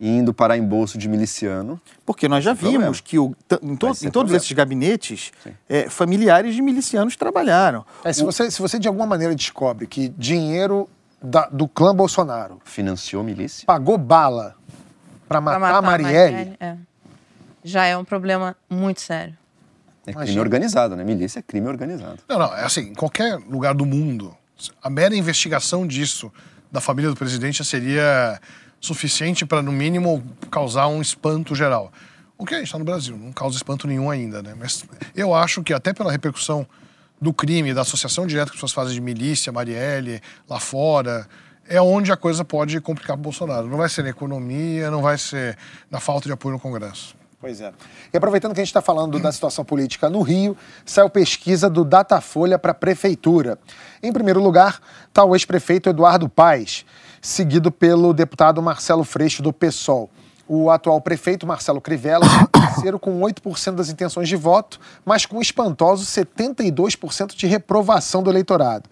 indo para embolso de miliciano. Porque nós já vimos problema. que o, em, to, em todos esses gabinetes, é, familiares de milicianos trabalharam. É, se, o... você, se você de alguma maneira descobre que dinheiro da, do clã Bolsonaro financiou milícia, pagou bala para matar, matar, a Marielle, Marielle é. já é um problema muito sério. É crime Imagina. organizado, né? Milícia é crime organizado. Não, não, é assim, em qualquer lugar do mundo, a mera investigação disso da família do presidente já seria suficiente para, no mínimo, causar um espanto geral. O que está no Brasil, não causa espanto nenhum ainda, né? Mas eu acho que até pela repercussão do crime, da associação direta que as pessoas fazem de milícia, Marielle, lá fora, é onde a coisa pode complicar para o Bolsonaro. Não vai ser na economia, não vai ser na falta de apoio no Congresso. Pois é. E aproveitando que a gente está falando da situação política no Rio, saiu pesquisa do Datafolha para a Prefeitura. Em primeiro lugar está o ex-prefeito Eduardo Paes seguido pelo deputado Marcelo Freixo, do PSOL. O atual prefeito, Marcelo Crivella, é terceiro com 8% das intenções de voto, mas com espantoso 72% de reprovação do eleitorado.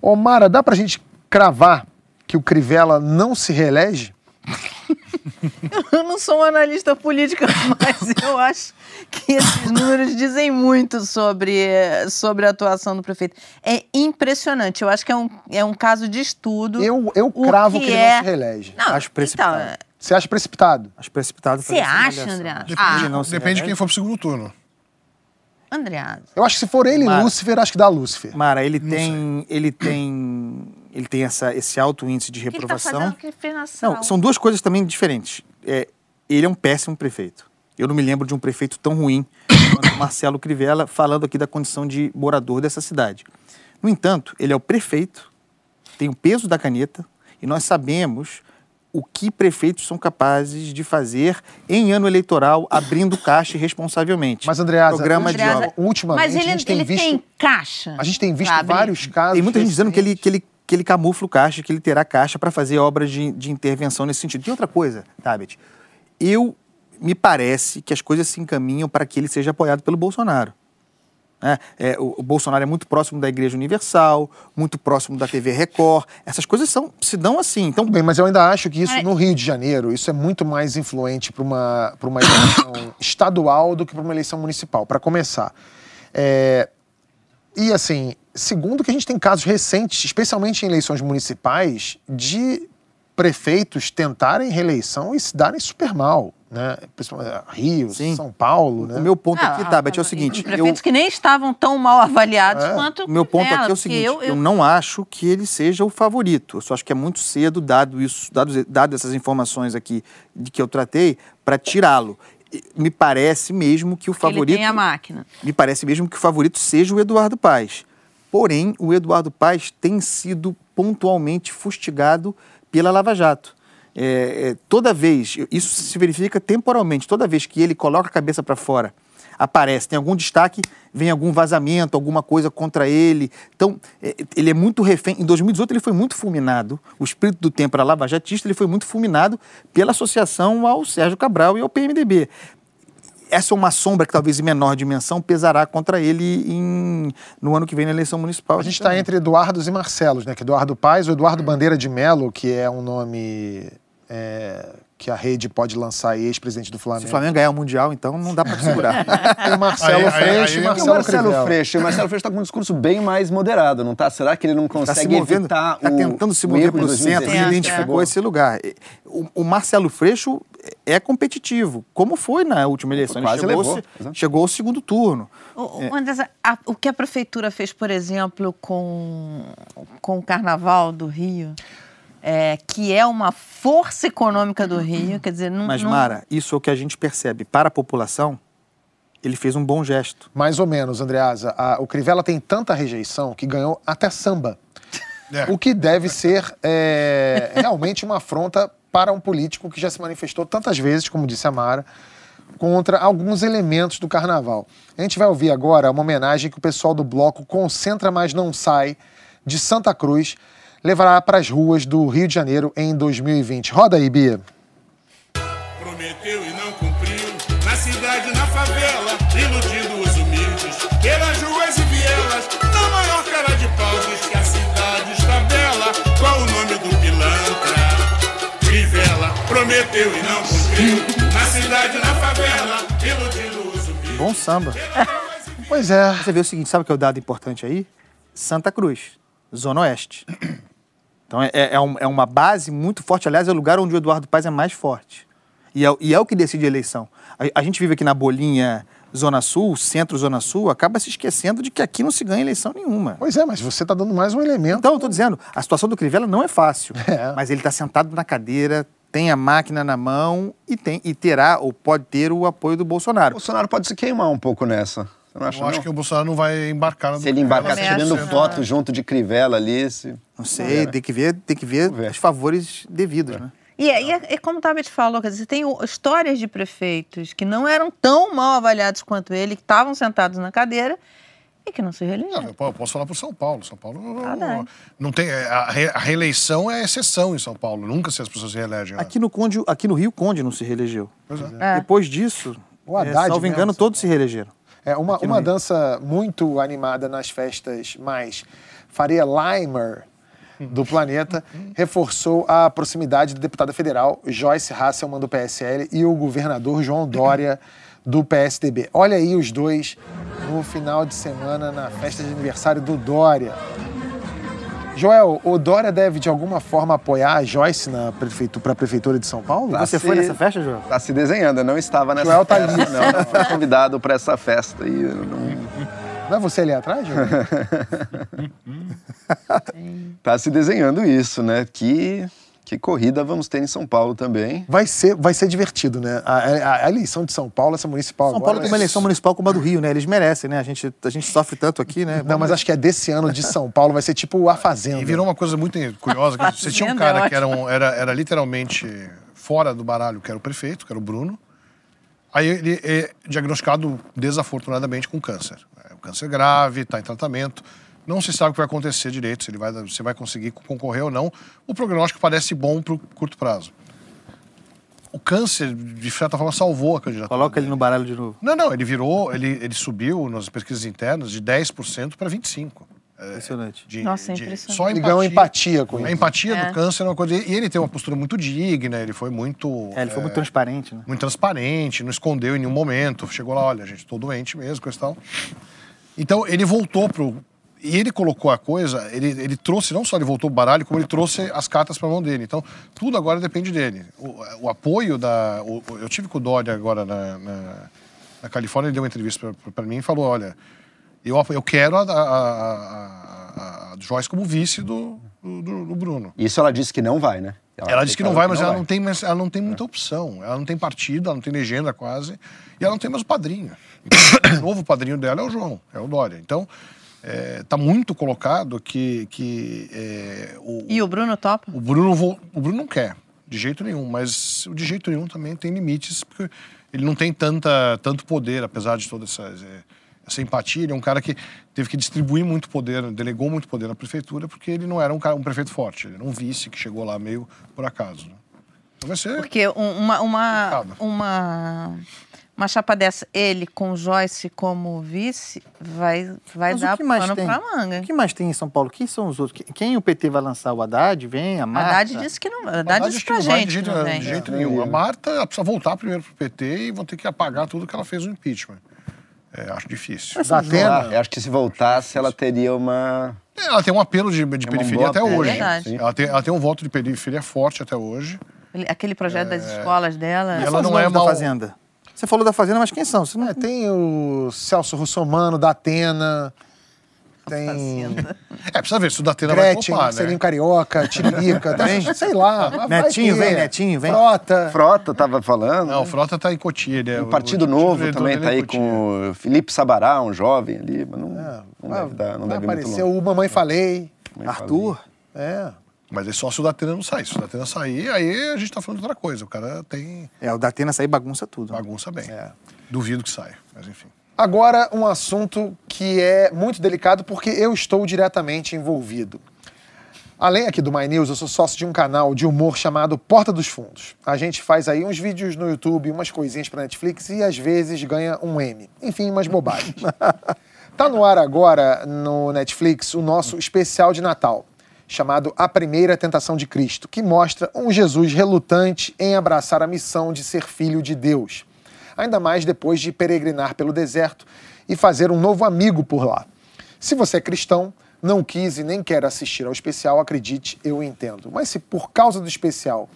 Omara, dá para a gente cravar que o Crivella não se reelege? Eu não sou um analista política, mas eu acho que esses números dizem muito sobre, sobre a atuação do prefeito. É impressionante. Eu acho que é um, é um caso de estudo. Eu, eu cravo que, que ele é... não se reelege. Não, acho precipitado. Então, Você acha precipitado? Acho precipitado. Você acha, André? Depende, ah, não depende de quem for pro segundo turno. Andreado. Eu acho que se for ele e Lúcifer, acho que dá Lúcifer. Mara, ele tem, ele tem, ele tem essa, esse alto índice de reprovação. Que tá? Não, são duas coisas também diferentes. É, ele é um péssimo prefeito. Eu não me lembro de um prefeito tão ruim quanto Marcelo Crivella falando aqui da condição de morador dessa cidade. No entanto, ele é o prefeito, tem o peso da caneta e nós sabemos o que prefeitos são capazes de fazer em ano eleitoral, abrindo caixa responsavelmente. Mas, Andreasa, Programa Andreasa, de... ultimamente, mas ele, a gente tem ele visto... tem caixa. A gente tem visto vários casos... Tem muita gente dizendo que ele, que ele que ele camufla o caixa, que ele terá caixa para fazer obras de, de intervenção nesse sentido. Tem outra coisa, Tabet. Eu me parece que as coisas se encaminham para que ele seja apoiado pelo Bolsonaro. É, é, o, o, Bolsonaro é muito próximo da Igreja Universal, muito próximo da TV Record. Essas coisas são, se dão assim. Então... Bem, mas eu ainda acho que isso no Rio de Janeiro, isso é muito mais influente para uma, uma eleição estadual do que para uma eleição municipal, para começar. É, e assim, segundo que a gente tem casos recentes, especialmente em eleições municipais, de prefeitos tentarem reeleição e se darem super mal. Né? Rio, Sim. São Paulo. Né? O meu ponto ah, aqui, Tabet, é o seguinte. Prefeitos eu... que nem estavam tão mal avaliados é. quanto. O meu ponto ela, aqui é o seguinte: eu, eu... eu, não acho que ele seja o favorito. Eu só acho que é muito cedo, dado isso, dado, dado essas informações aqui de que eu tratei, para tirá-lo me parece mesmo que o favorito. Ele tem a máquina. Me parece mesmo que o favorito seja o Eduardo Paes. Porém, o Eduardo Paes tem sido pontualmente fustigado pela Lava Jato. É, é, toda vez, isso se verifica temporalmente, toda vez que ele coloca a cabeça para fora aparece, tem algum destaque, vem algum vazamento, alguma coisa contra ele. Então, é, ele é muito refém. Em 2018, ele foi muito fulminado. O espírito do tempo era lavajatista, ele foi muito fulminado pela associação ao Sérgio Cabral e ao PMDB essa é uma sombra que talvez em menor dimensão pesará contra ele em, no ano que vem na eleição municipal. A gente está entre Eduardos e Marcelos, né? Que Eduardo Paes, o Eduardo Bandeira de Melo, que é um nome é, que a rede pode lançar ex-presidente do Flamengo. Se o Flamengo ganhar o Mundial, então não dá para segurar. Tem o Marcelo Freixo e Marcelo, Marcelo Freixo. O Marcelo Freixo está com um discurso bem mais moderado, não está? Será que ele não tá consegue tá movendo, evitar Está tentando se mover para o centro, ele identificou é. esse lugar. O, o, Marcelo Freixo é competitivo, como foi na última eleição. Quase ele chegou, levou. chegou ao segundo turno. O, é. a, o que a prefeitura fez, por exemplo, com, com o Carnaval do Rio é, que é uma força econômica do Rio, quer dizer... Não, Mas, Mara, isso é o que a gente percebe. Para a população, ele fez um bom gesto. Mais ou menos, Andreasa. A, o Crivella tem tanta rejeição que ganhou até samba. É. O que deve ser é, realmente uma afronta para um político que já se manifestou tantas vezes, como disse a Mara, contra alguns elementos do carnaval. A gente vai ouvir agora uma homenagem que o pessoal do bloco Concentra Mas Não Sai, de Santa Cruz, levará para as ruas do Rio de Janeiro em 2020. Roda aí, Bia. Prometeu e não cumpriu, na cidade, na favela, iludindo os humildes, pelas ruas e vielas, na maior cara de pau diz que a cidade está bela. Qual o nome do pilantra? Crivella, prometeu e não cumpriu, na cidade, na favela, iludindo os humildes. Bom samba. pois é. Você vê o seguinte, sabe o que é o dado importante aí? Santa Cruz, Zona Oeste. Então é, é, um, é, uma base muito forte. Aliás, é o lugar onde o Eduardo Paes é mais forte. E é, e é o que decide a eleição. A, a, gente vive aqui na bolinha Zona Sul, Centro-Zona Sul, acaba se esquecendo de que aqui não se ganha eleição nenhuma. Pois é, mas você está dando mais um elemento. Então, eu estou dizendo, a situação do Crivella não é fácil. É. Mas ele está sentado na cadeira, tem a máquina na mão e, tem, e terá, ou pode ter, o apoio do Bolsonaro. O Bolsonaro pode se queimar um pouco nessa. Você não acha, eu acho não? que o Bolsonaro não vai embarcar na Se ele embarcar tirando foto junto de Crivella ali. Se... Não sei, tem que ver, tem que ver, ver. os favores devidos, é. né? E, e, e, como o Tabet falou, quer dizer, tem histórias de prefeitos que não eram tão mal avaliados quanto ele, que estavam sentados na cadeira e que não se reelegeram. eu posso falar por São Paulo. São Paulo ah, não, não tem. É, a, re, a, reeleição é exceção em São Paulo. Nunca se as pessoas se reelegem. Aqui no, Conde, aqui no Rio, Conde não se reelegeu. É. É. Depois disso, o Haddad, é, salvo engano, todos se reelegeram. É uma, uma dança muito animada nas festas mais Faria Limer do planeta, reforçou a proximidade da deputada federal Joyce Hasselman do PSL e o governador João Dória do PSDB. Olha aí os dois no final de semana na festa de aniversário do Dória. Joel, o Dória deve de alguma forma apoiar a Joyce na prefeitura, para a prefeitura de São Paulo? Tá Você se... foi nessa festa, Joel? Tá se desenhando, eu não estava nessa Joel tá festa, ali. não, não fui convidado para essa festa e não... Não é você ali atrás, Joel? tá se desenhando isso, né? Que que corrida vamos ter em São Paulo também. Vai ser, vai ser divertido, né? A, a, a eleição de São Paulo, essa municipal São agora, Paulo tem uma eleição municipal como a do Rio, né? Eles merecem, né? A gente, a gente sofre tanto aqui, né? Não, mas acho que é desse ano de São Paulo, vai ser tipo a Fazenda. E virou uma coisa muito curiosa. Você tinha um é cara que era, um, era, era literalmente fora do baralho, que era o prefeito, que era o Bruno. Aí ele é diagnosticado desafortunadamente com câncer. É um câncer grave, está em tratamento. Não se sabe o que vai acontecer direito, se ele vai, se vai conseguir concorrer ou não. O prognóstico parece bom para o curto prazo. O câncer, de certa forma, salvou a candidatura. Coloca ele no baralho de novo. Não, não, ele virou, ele, ele subiu nas pesquisas internas de 10% para 25%. Impressionante. De, Nossa, é impressionante. só empatia, ganhou empatia com isso. A empatia é. do câncer é uma coisa. E ele tem uma postura muito digna, ele foi muito. É, ele foi muito transparente, né? Muito transparente, não escondeu em nenhum momento. Chegou lá, olha, gente, estou doente mesmo, coisa e tal. Então, ele voltou pro, e ele colocou a coisa, ele, ele trouxe, não só ele voltou o baralho, como ele trouxe as cartas para a mão dele. Então, tudo agora depende dele. O, o apoio da. O, eu tive com o Dória agora na, na, na Califórnia, ele deu uma entrevista para mim e falou: olha, eu, eu quero a, a, a, a Joyce como vice do, do, do, Bruno. Isso ela disse que não vai, né? Ela, ela disse que não vai, mas, ela, Não tem, mas ela não tem muita opção. Ela não tem partido, ela não tem legenda quase. E ela não tem mais o padrinho. Então, o novo padrinho dela é o João, é o Dória. Então, está é, tá muito colocado que. que é, o, e o Bruno topa? O Bruno, o Bruno não quer. De jeito nenhum. Mas o de jeito nenhum também tem limites, porque ele não tem tanta, tanto poder, apesar de toda essa, essa empatia. Ele é um cara que teve que distribuir muito poder, delegou muito poder na prefeitura, porque ele não era um, cara, um prefeito forte. Ele era um vice que chegou lá meio por acaso. Né? Então vai ser. Porque uma, uma, uma, uma chapa dessa, ele com Joyce como vice, vai, vai dar pano tem? pra manga. O que mais tem em São Paulo? Quem são os outros? Quem o PT vai lançar? O Haddad? Vem? A Marta? Haddad disse que não. Haddad, Haddad disse pra não gente. de jeito, não de jeito nenhum. A Marta precisa voltar primeiro pro PT e vão ter que apagar tudo que ela fez no impeachment. É, acho difícil. Mas Atena, eu acho que se voltasse, ela teria uma. É, ela tem um apelo de, de é periferia até hoje. É ela, tem, ela tem um voto de periferia forte até hoje. Aquele projeto é... das escolas dela. E ela não é mal... da Fazenda. Você falou da Fazenda, mas quem são? Você não... É, tem o Celso Russomano, da Atena. Tem. É, precisa ver se o Datena Gretchen, vai poupar, né? Carioca, Tiririca, tem, sei lá. Netinho vem, Netinho vem. Frota. Frota tava falando. Não, o Frota tá em Cotia. Ele é, o Partido o, Novo o também tá aí com o Felipe Sabará, um jovem ali, mas não, é, não deve dar, não deve aparecer o Mamãe Falei. Mamãe Arthur. Falei. É. Mas é só se o Datena não sair. Se o Datena sair, aí a gente tá falando de outra coisa. O cara tem. É, o Datena sair bagunça tudo. Bagunça bem. É. Duvido que saia, mas enfim. Agora, um assunto que é muito delicado porque eu estou diretamente envolvido. Além aqui do My News, eu sou sócio de um canal de humor chamado Porta dos Fundos. A gente faz aí uns vídeos no YouTube, umas coisinhas para Netflix e às vezes ganha um M. Enfim, umas bobagens. tá no ar agora no Netflix o nosso especial de Natal chamado A Primeira Tentação de Cristo, que mostra um Jesus relutante em abraçar a missão de ser filho de Deus. Ainda mais depois de peregrinar pelo deserto e fazer um novo amigo por lá. Se você é cristão, não quis e nem quer assistir ao especial, acredite, eu entendo. Mas se por causa do especial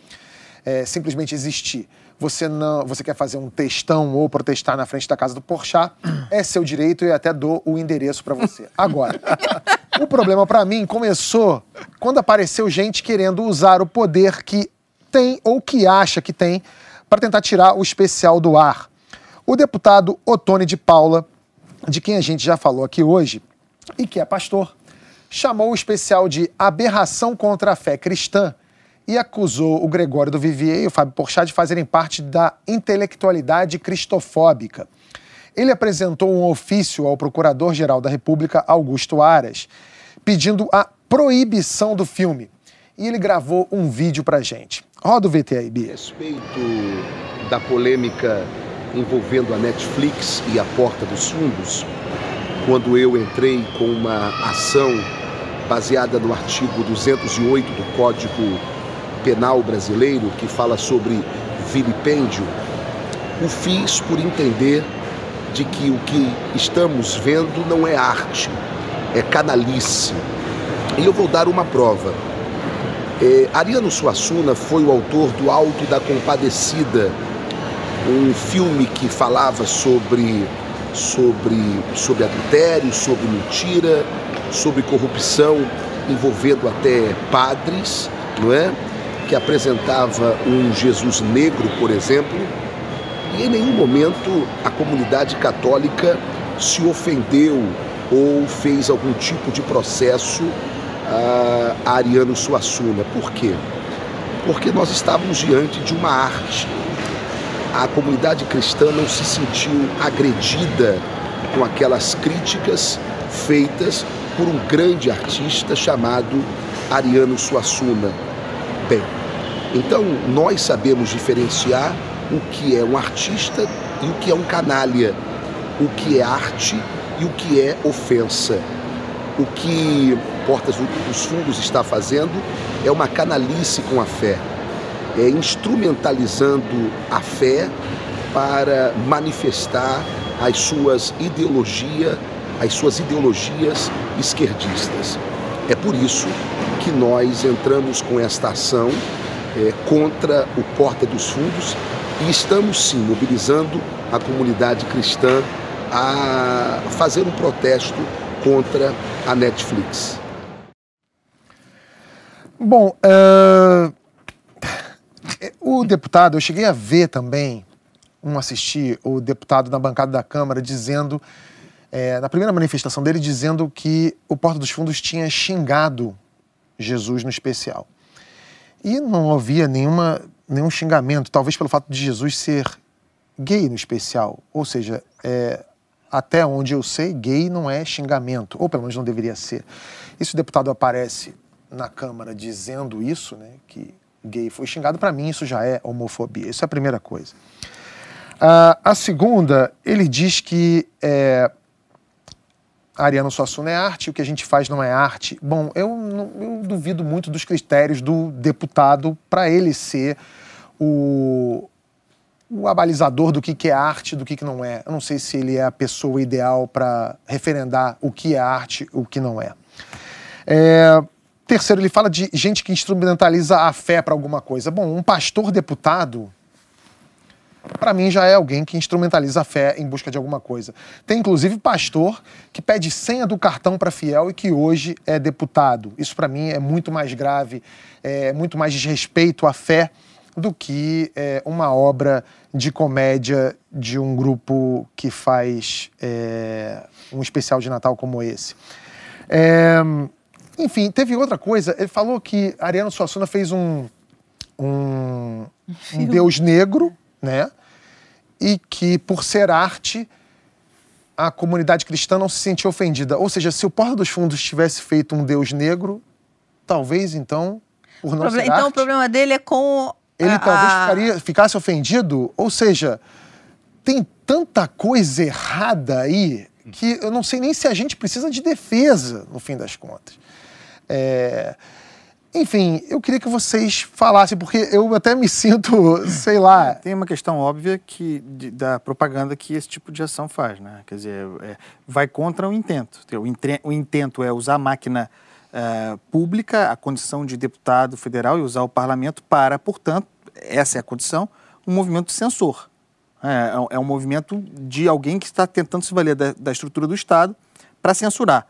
é, simplesmente existir, você não, você quer fazer um textão ou protestar na frente da casa do Porchat, é seu direito e até dou o endereço para você. Agora, o problema para mim começou quando apareceu gente querendo usar o poder que tem ou que acha que tem para tentar tirar o especial do ar. O deputado Otone de Paula, de quem a gente já falou aqui hoje e que é pastor, chamou o especial de aberração contra a fé cristã e acusou o Gregório do Vivier e o Fábio Porchat de fazerem parte da intelectualidade cristofóbica. Ele apresentou um ofício ao Procurador-Geral da República, Augusto Aras, pedindo a proibição do filme. E ele gravou um vídeo pra gente. Roda o VT aí, Bia. Respeito da polêmica envolvendo a Netflix e a Porta dos Fundos, quando eu entrei com uma ação baseada no artigo 208 do Código penal brasileiro que fala sobre vilipêndio, o fiz por entender de que o que estamos vendo não é arte, é canalice. E eu vou dar uma prova. É, Ariano Suassuna foi o autor do Alto da Compadecida, um filme que falava sobre, sobre, sobre adultério, sobre mentira, sobre corrupção, envolvendo até padres, não é? que apresentava um Jesus negro, por exemplo, e em nenhum momento a comunidade católica se ofendeu ou fez algum tipo de processo a Ariano Suassuna. Por quê? Porque nós estávamos diante de uma arte. A comunidade cristã não se sentiu agredida com aquelas críticas feitas por um grande artista chamado Ariano Suassuna. Bem, então, nós sabemos diferenciar o que é um artista e o que é um canalha, o que é arte e o que é ofensa. O que Portas dos Fundos está fazendo é uma canalice com a fé, é instrumentalizando a fé para manifestar as suas ideologias, as suas ideologias esquerdistas. É por isso que nós entramos com esta ação é, contra o Porta dos Fundos e estamos sim mobilizando a comunidade cristã a fazer um protesto contra a Netflix. Bom, uh, o deputado, eu cheguei a ver também, um assistir, o deputado na bancada da Câmara dizendo, é, na primeira manifestação dele, dizendo que o Porta dos Fundos tinha xingado Jesus no especial. E não havia nenhuma, nenhum xingamento, talvez pelo fato de Jesus ser gay no especial. Ou seja, é, até onde eu sei, gay não é xingamento, ou pelo menos não deveria ser. E se o deputado aparece na Câmara dizendo isso, né, que gay foi xingado, para mim isso já é homofobia. Isso é a primeira coisa. Uh, a segunda, ele diz que é, Ariano Suassuna é arte, o que a gente faz não é arte. Bom, eu, eu duvido muito dos critérios do deputado para ele ser o, o abalizador do que, que é arte do que, que não é. Eu não sei se ele é a pessoa ideal para referendar o que é arte o que não é. é. Terceiro, ele fala de gente que instrumentaliza a fé para alguma coisa. Bom, um pastor deputado para mim já é alguém que instrumentaliza a fé em busca de alguma coisa. Tem inclusive pastor que pede senha do cartão para fiel e que hoje é deputado. Isso para mim é muito mais grave, é muito mais desrespeito à fé do que é, uma obra de comédia de um grupo que faz é, um especial de Natal como esse. É, enfim, teve outra coisa. Ele falou que Ariano Suassuna fez um, um, um Deus negro né? E que, por ser arte, a comunidade cristã não se sentia ofendida. Ou seja, se o Porta dos Fundos tivesse feito um Deus negro, talvez então, por não ser Então arte, o problema dele é com. Ele a... talvez ficaria, ficasse ofendido. Ou seja, tem tanta coisa errada aí que eu não sei nem se a gente precisa de defesa, no fim das contas. É, enfim, eu queria que vocês falassem, porque eu até me sinto, sei lá. Tem uma questão óbvia que, de, da propaganda que esse tipo de ação faz, né? Quer dizer, é, vai contra o intento. O, intre, o intento é usar a máquina uh, pública, a condição de deputado federal e usar o parlamento para, portanto, essa é a condição, um movimento censor. É, é, é um movimento de alguém que está tentando se valer da, da estrutura do Estado para censurar.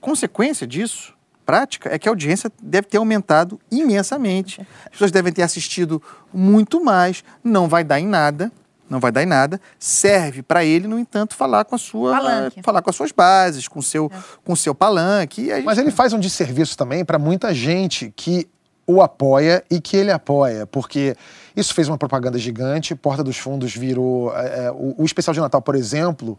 Consequência disso prática é que a audiência deve ter aumentado imensamente. As pessoas devem ter assistido muito mais, não vai dar em nada, não vai dar em nada. Serve para ele, no entanto, falar com a sua palanque. falar com as suas bases, com seu é. com seu palanque. Gente... Mas ele faz um desserviço também para muita gente que o apoia e que ele apoia, porque isso fez uma propaganda gigante. Porta dos Fundos virou é, é o, o, especial de Natal, por exemplo,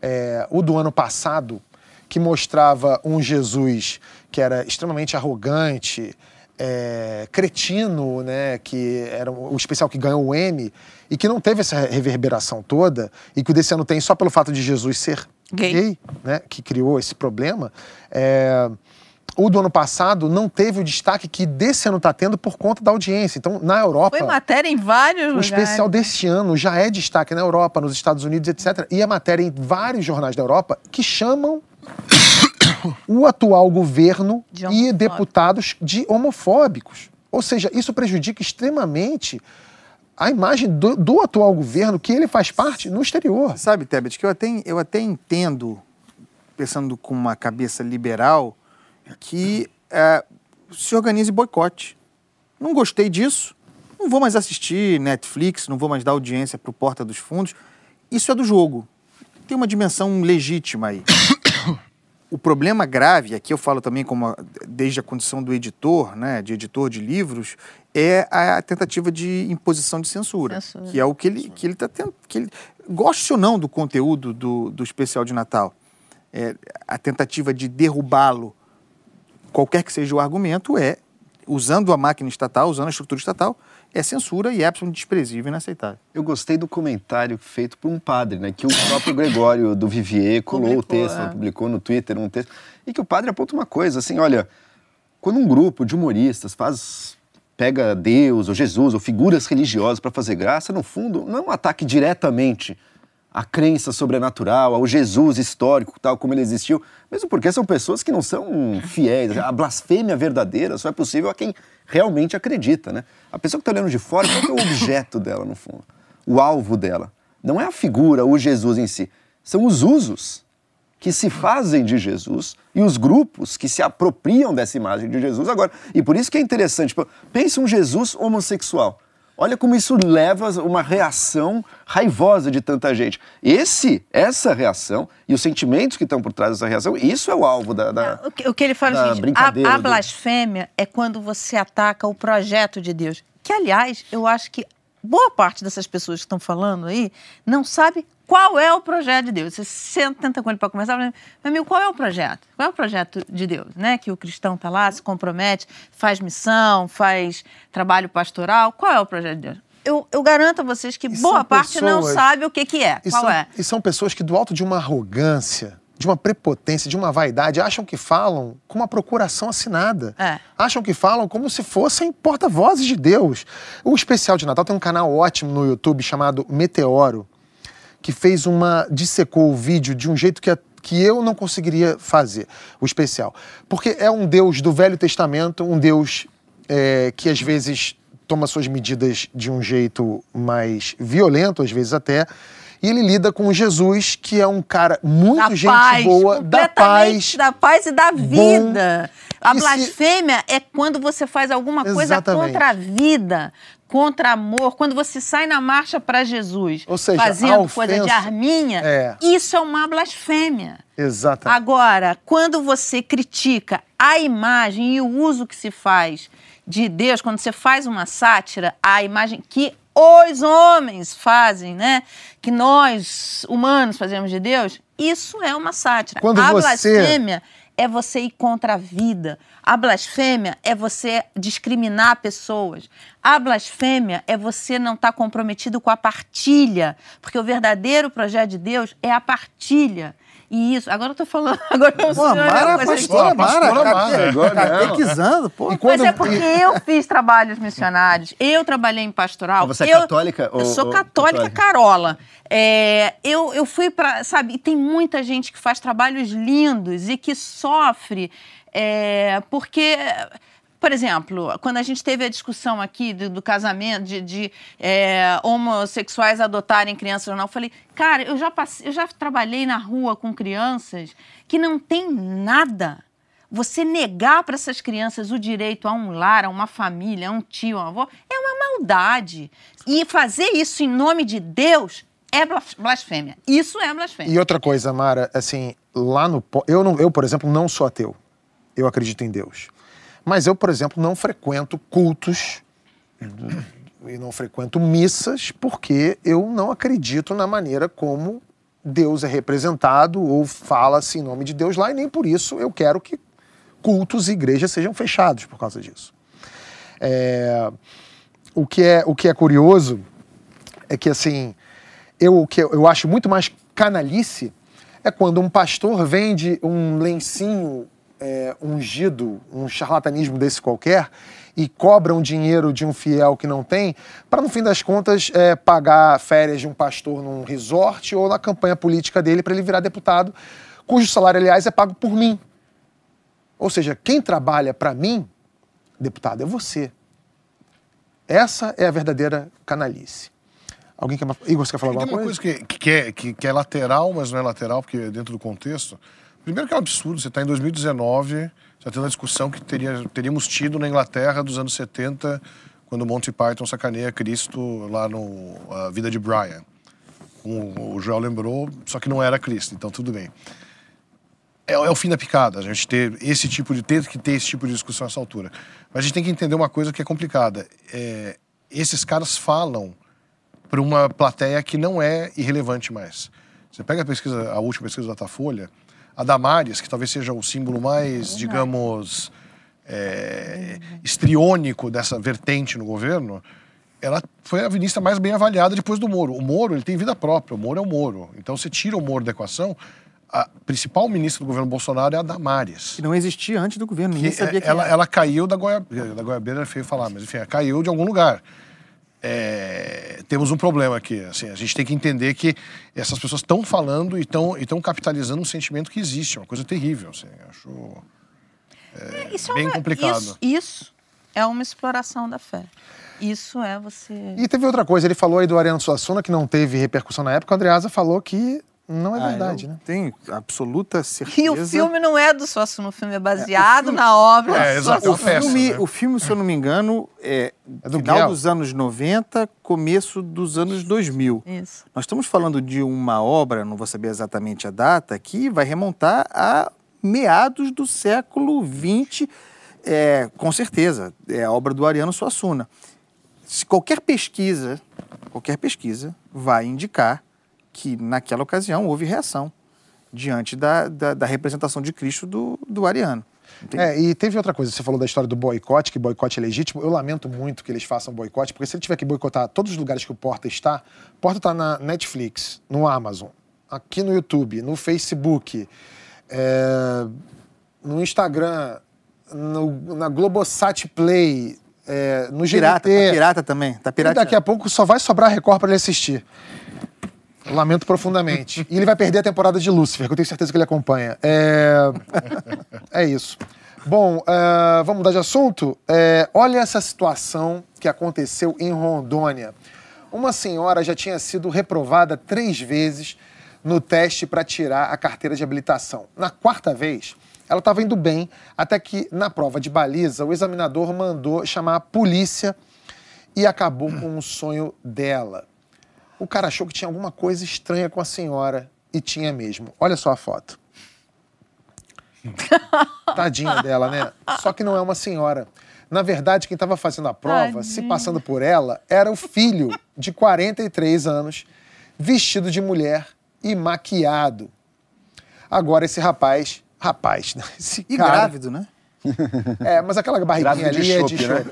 é, o do ano passado que mostrava um Jesus que era extremamente arrogante, é, cretino, né, que era o especial que ganhou o M e que não teve essa reverberação toda e que o desse ano tem só pelo fato de Jesus ser gay, gay né, que criou esse problema. É, o do ano passado não teve o destaque que desse ano está tendo por conta da audiência. Então, na Europa. Foi matéria em vários o lugares. O especial deste ano já é destaque na Europa, nos Estados Unidos, etc. E é matéria em vários jornais da Europa que chamam o atual governo de e deputados de homofóbicos. Ou seja, isso prejudica extremamente a imagem do, do, atual governo que ele faz parte no exterior. Sabe, Tebet, que eu até, eu até entendo, pensando com uma cabeça liberal, que é, se organize boicote. Não gostei disso, não vou mais assistir Netflix, não vou mais dar audiência para o Porta dos Fundos. Isso é do jogo. Tem uma dimensão legítima aí. O problema grave, aqui eu falo também como desde a condição do editor, né, de editor de livros, é a tentativa de imposição de censura, censura. que é o que ele que ele está tendo, que ele goste ou não do conteúdo do, do especial de Natal, é, a tentativa de derrubá-lo, qualquer que seja o argumento, é usando a máquina estatal, usando a estrutura estatal, é censura e é absolutamente desprezível e inaceitável. Eu gostei do comentário feito por um padre, né, que o próprio Gregório do Vivier colou publicou, o texto, é. publicou no Twitter um texto, e que o padre aponta uma coisa, assim, olha, quando um grupo de humoristas faz pega Deus ou Jesus ou figuras religiosas para fazer graça, no fundo, não é um ataque diretamente à crença sobrenatural, ao Jesus histórico, tal como ele existiu, mesmo porque são pessoas que não são fiéis. A blasfêmia verdadeira só é possível a quem realmente acredita, né? A pessoa que está olhando de fora, qual é o objeto dela, no fundo? O alvo dela. Não é a figura, o Jesus em si. São os usos que se fazem de Jesus e os grupos que se apropriam dessa imagem de Jesus agora. E por isso que é interessante. Tipo, pense um Jesus homossexual. Olha como isso leva uma reação raivosa de tanta gente. Esse, essa reação e os sentimentos que estão por trás dessa reação, isso é o alvo da, da o, que, o que ele fala é o seguinte, a, a blasfêmia é quando você ataca o projeto de Deus. Que, aliás, eu acho que boa parte dessas pessoas que estão falando aí não sabe qual é o projeto de Deus. Você senta, tenta com ele para conversar, meu amigo, qual é o projeto? Qual é o projeto de Deus? Né? Que o cristão está lá, se compromete, faz missão, faz trabalho pastoral. Qual é o projeto de Deus? Eu, eu garanto a vocês que e boa parte pessoas, não sabe o que, que é. Qual são, é? E são pessoas que, do alto de uma arrogância, de uma prepotência, de uma vaidade, acham que falam com uma procuração assinada. É. Acham que falam como se fossem porta-vozes de Deus. O especial de Natal tem um canal ótimo no YouTube chamado Meteoro que fez uma. dissecou o vídeo de um jeito que, que eu não conseguiria fazer, o especial. Porque é um Deus do Velho Testamento, um Deus é, que às vezes toma suas medidas de um jeito mais violento, às vezes até. E ele lida com Jesus, que é um cara muito da gente paz, boa, da paz. Da paz e da vida. Bom, a blasfêmia se... é quando você faz alguma coisa Exatamente. contra a vida, contra amor, quando você sai na marcha para Jesus, Ou seja, fazendo ofensa, coisa de arminha, é. isso é uma blasfêmia. Exato. Agora, quando você critica a imagem e o uso que se faz de Deus, quando você faz uma sátira, a imagem que os homens fazem, né? Que nós, humanos, fazemos de Deus, isso é uma sátira. Quando a você... blasfêmia é você ir contra a vida. A blasfêmia é você discriminar pessoas. A blasfêmia é você não estar tá comprometido com a partilha, porque o verdadeiro projeto de Deus é a partilha. E isso, agora eu tô falando, agora eu sou Mara, coisa pastora, Mara, Mara, catequizando, pô. Mas é porque eu fiz trabalhos missionários, eu trabalhei em pastoral. Você é eu, católica? Eu sou católica, católica, Carola. É, eu, eu fui para, sabe, e tem muita gente que faz trabalhos lindos e que sofre é, porque por exemplo, quando a gente teve a discussão aqui do, do casamento, de, de é, homossexuais adotarem crianças ou não, eu falei, cara, eu já, passei, eu já trabalhei na rua com crianças que não tem nada. Você negar para essas crianças o direito a um lar, a uma família, a um tio, a um avô, é uma maldade. E fazer isso em nome de Deus é blasfêmia. Isso é blasfêmia. E outra coisa, Mara, assim, lá no. Eu, não, eu por exemplo, não sou ateu. Eu acredito em Deus. Mas eu, por exemplo, não frequento cultos e não frequento missas porque eu não acredito na maneira como Deus é representado ou fala-se em nome de Deus lá e nem por isso eu quero que cultos e igrejas sejam fechados por causa disso. É, o, que é, o que é curioso é que assim eu, o que eu acho muito mais canalice é quando um pastor vende um lencinho é, ungido, um charlatanismo desse qualquer, e cobram dinheiro de um fiel que não tem, para no fim das contas é, pagar férias de um pastor num resort ou na campanha política dele para ele virar deputado, cujo salário, aliás, é pago por mim. Ou seja, quem trabalha para mim, deputado, é você. Essa é a verdadeira canalice. Alguém quer. Igor, você quer falar alguma coisa? Tem uma coisa que, que, é, que, que é lateral, mas não é lateral, porque é dentro do contexto. Primeiro que é um absurdo, você está em 2019, já tendo a discussão que teria, teríamos tido na Inglaterra dos anos 70, quando Monty Python sacaneia Cristo lá no A Vida de Brian. Como o Joel lembrou, só que não era Cristo, então tudo bem. É, é, o fim da picada, a gente ter esse tipo de ter que ter esse tipo de discussão nessa altura. Mas a gente tem que entender uma coisa que é complicada. É, esses caras falam para uma plateia que não é irrelevante mais. Você pega a pesquisa, a última pesquisa da Datafolha, a Damares, que talvez seja o símbolo mais, digamos, é, estriônico dessa vertente no governo, ela foi a ministra mais bem avaliada depois do Moro. O Moro ele tem vida própria, o Moro é o Moro. Então você tira o Moro da equação, a principal ministra do governo Bolsonaro é a Damares. Que não existia antes do governo, ninguém que sabia é, ela, ela caiu da, da goiabeira, é feio falar, mas enfim, ela caiu de algum lugar é, temos um problema aqui. Assim, a gente tem que entender que essas pessoas estão falando e estão capitalizando um sentimento que existe, uma coisa terrível. Assim, acho é, é, bem é uma, complicado. Isso, isso, é uma exploração da fé. Isso é você. E teve outra coisa, ele falou aí do Ariano Suassuna, que não teve repercussão na época, o Andreasa falou que Não é ah, verdade, né? Tem absoluta certeza. E o filme não é do Suassuna, o filme é baseado é, filme... na obra. É, exato. O, filme, né? o filme, se eu não me engano, é, é do final dos anos 90, começo dos anos 2000. Isso. Nós estamos falando de uma obra, não vou saber exatamente a data, que vai remontar a meados do século XX, é, com certeza. É a obra do Ariano Suassuna. Se qualquer pesquisa, qualquer pesquisa vai indicar que naquela ocasião houve reação diante da, da, da representação de Cristo do, do Ariano. É, e teve outra coisa, você falou da história do boicote, que boicote é legítimo. Eu lamento muito que eles façam boicote, porque se ele tiver que boicotar todos os lugares que o Porta está, o Porta está na Netflix, no Amazon, aqui no YouTube, no Facebook, é, no Instagram, no, na Globosat Play, é, no pirata, GNT. Tá pirata também, tá pirata. E daqui a pouco só vai sobrar Record para ele assistir. Lamento profundamente. E ele vai perder a temporada de Lúcifer, que eu tenho certeza que ele acompanha. É, é isso. Bom, uh, vamos mudar de assunto? É, olha essa situação que aconteceu em Rondônia. Uma senhora já tinha sido reprovada três vezes no teste para tirar a carteira de habilitação. Na quarta vez, ela estava indo bem, até que na prova de baliza, o examinador mandou chamar a polícia e acabou com o sonho dela. O cara achou que tinha alguma coisa estranha com a senhora e tinha mesmo. Olha só a foto. Tadinha dela, né? Só que não é uma senhora. Na verdade, quem estava fazendo a prova, Tadinha. se passando por ela, era o filho de 43 anos, vestido de mulher e maquiado. Agora esse rapaz, rapaz, né? esse e cara, grávido, né? É, mas aquela barriguinha ali é de chope. Né?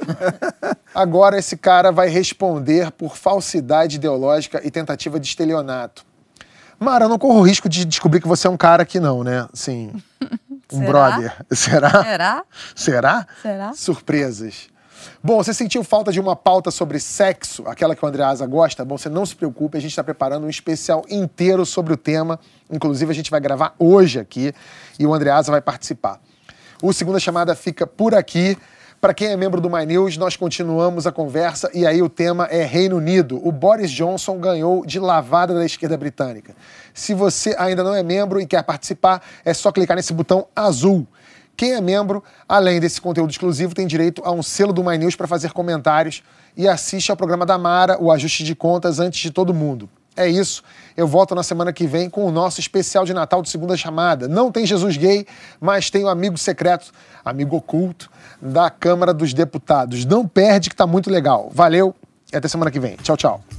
Agora esse cara vai responder por falsidade ideológica e tentativa de estelionato. Mara, eu não corro o risco de descobrir que você é um cara que não, né? Assim, um Será? brother. Será? Será? Será? Será? Surpresas. Bom, você sentiu falta de uma pauta sobre sexo, aquela que o Andreasa gosta? Bom, você não se preocupe, a gente está preparando um especial inteiro sobre o tema. Inclusive, a gente vai gravar hoje aqui e o Andreasa vai participar. O Segunda Chamada fica por aqui. Para quem é membro do My News, nós continuamos a conversa e aí o tema é Reino Unido. O Boris Johnson ganhou de lavada da esquerda britânica. Se você ainda não é membro e quer participar, é só clicar nesse botão azul. Quem é membro, além desse conteúdo exclusivo, tem direito a um selo do My News para fazer comentários e assiste ao programa da Mara, o Ajuste de Contas, antes de todo mundo. É isso. Eu volto na semana que vem com o nosso especial de Natal de segunda chamada. Não tem Jesus gay, mas tem o um amigo secreto, amigo oculto da Câmara dos Deputados. Não perde que tá muito legal. Valeu e até semana que vem. Tchau, tchau.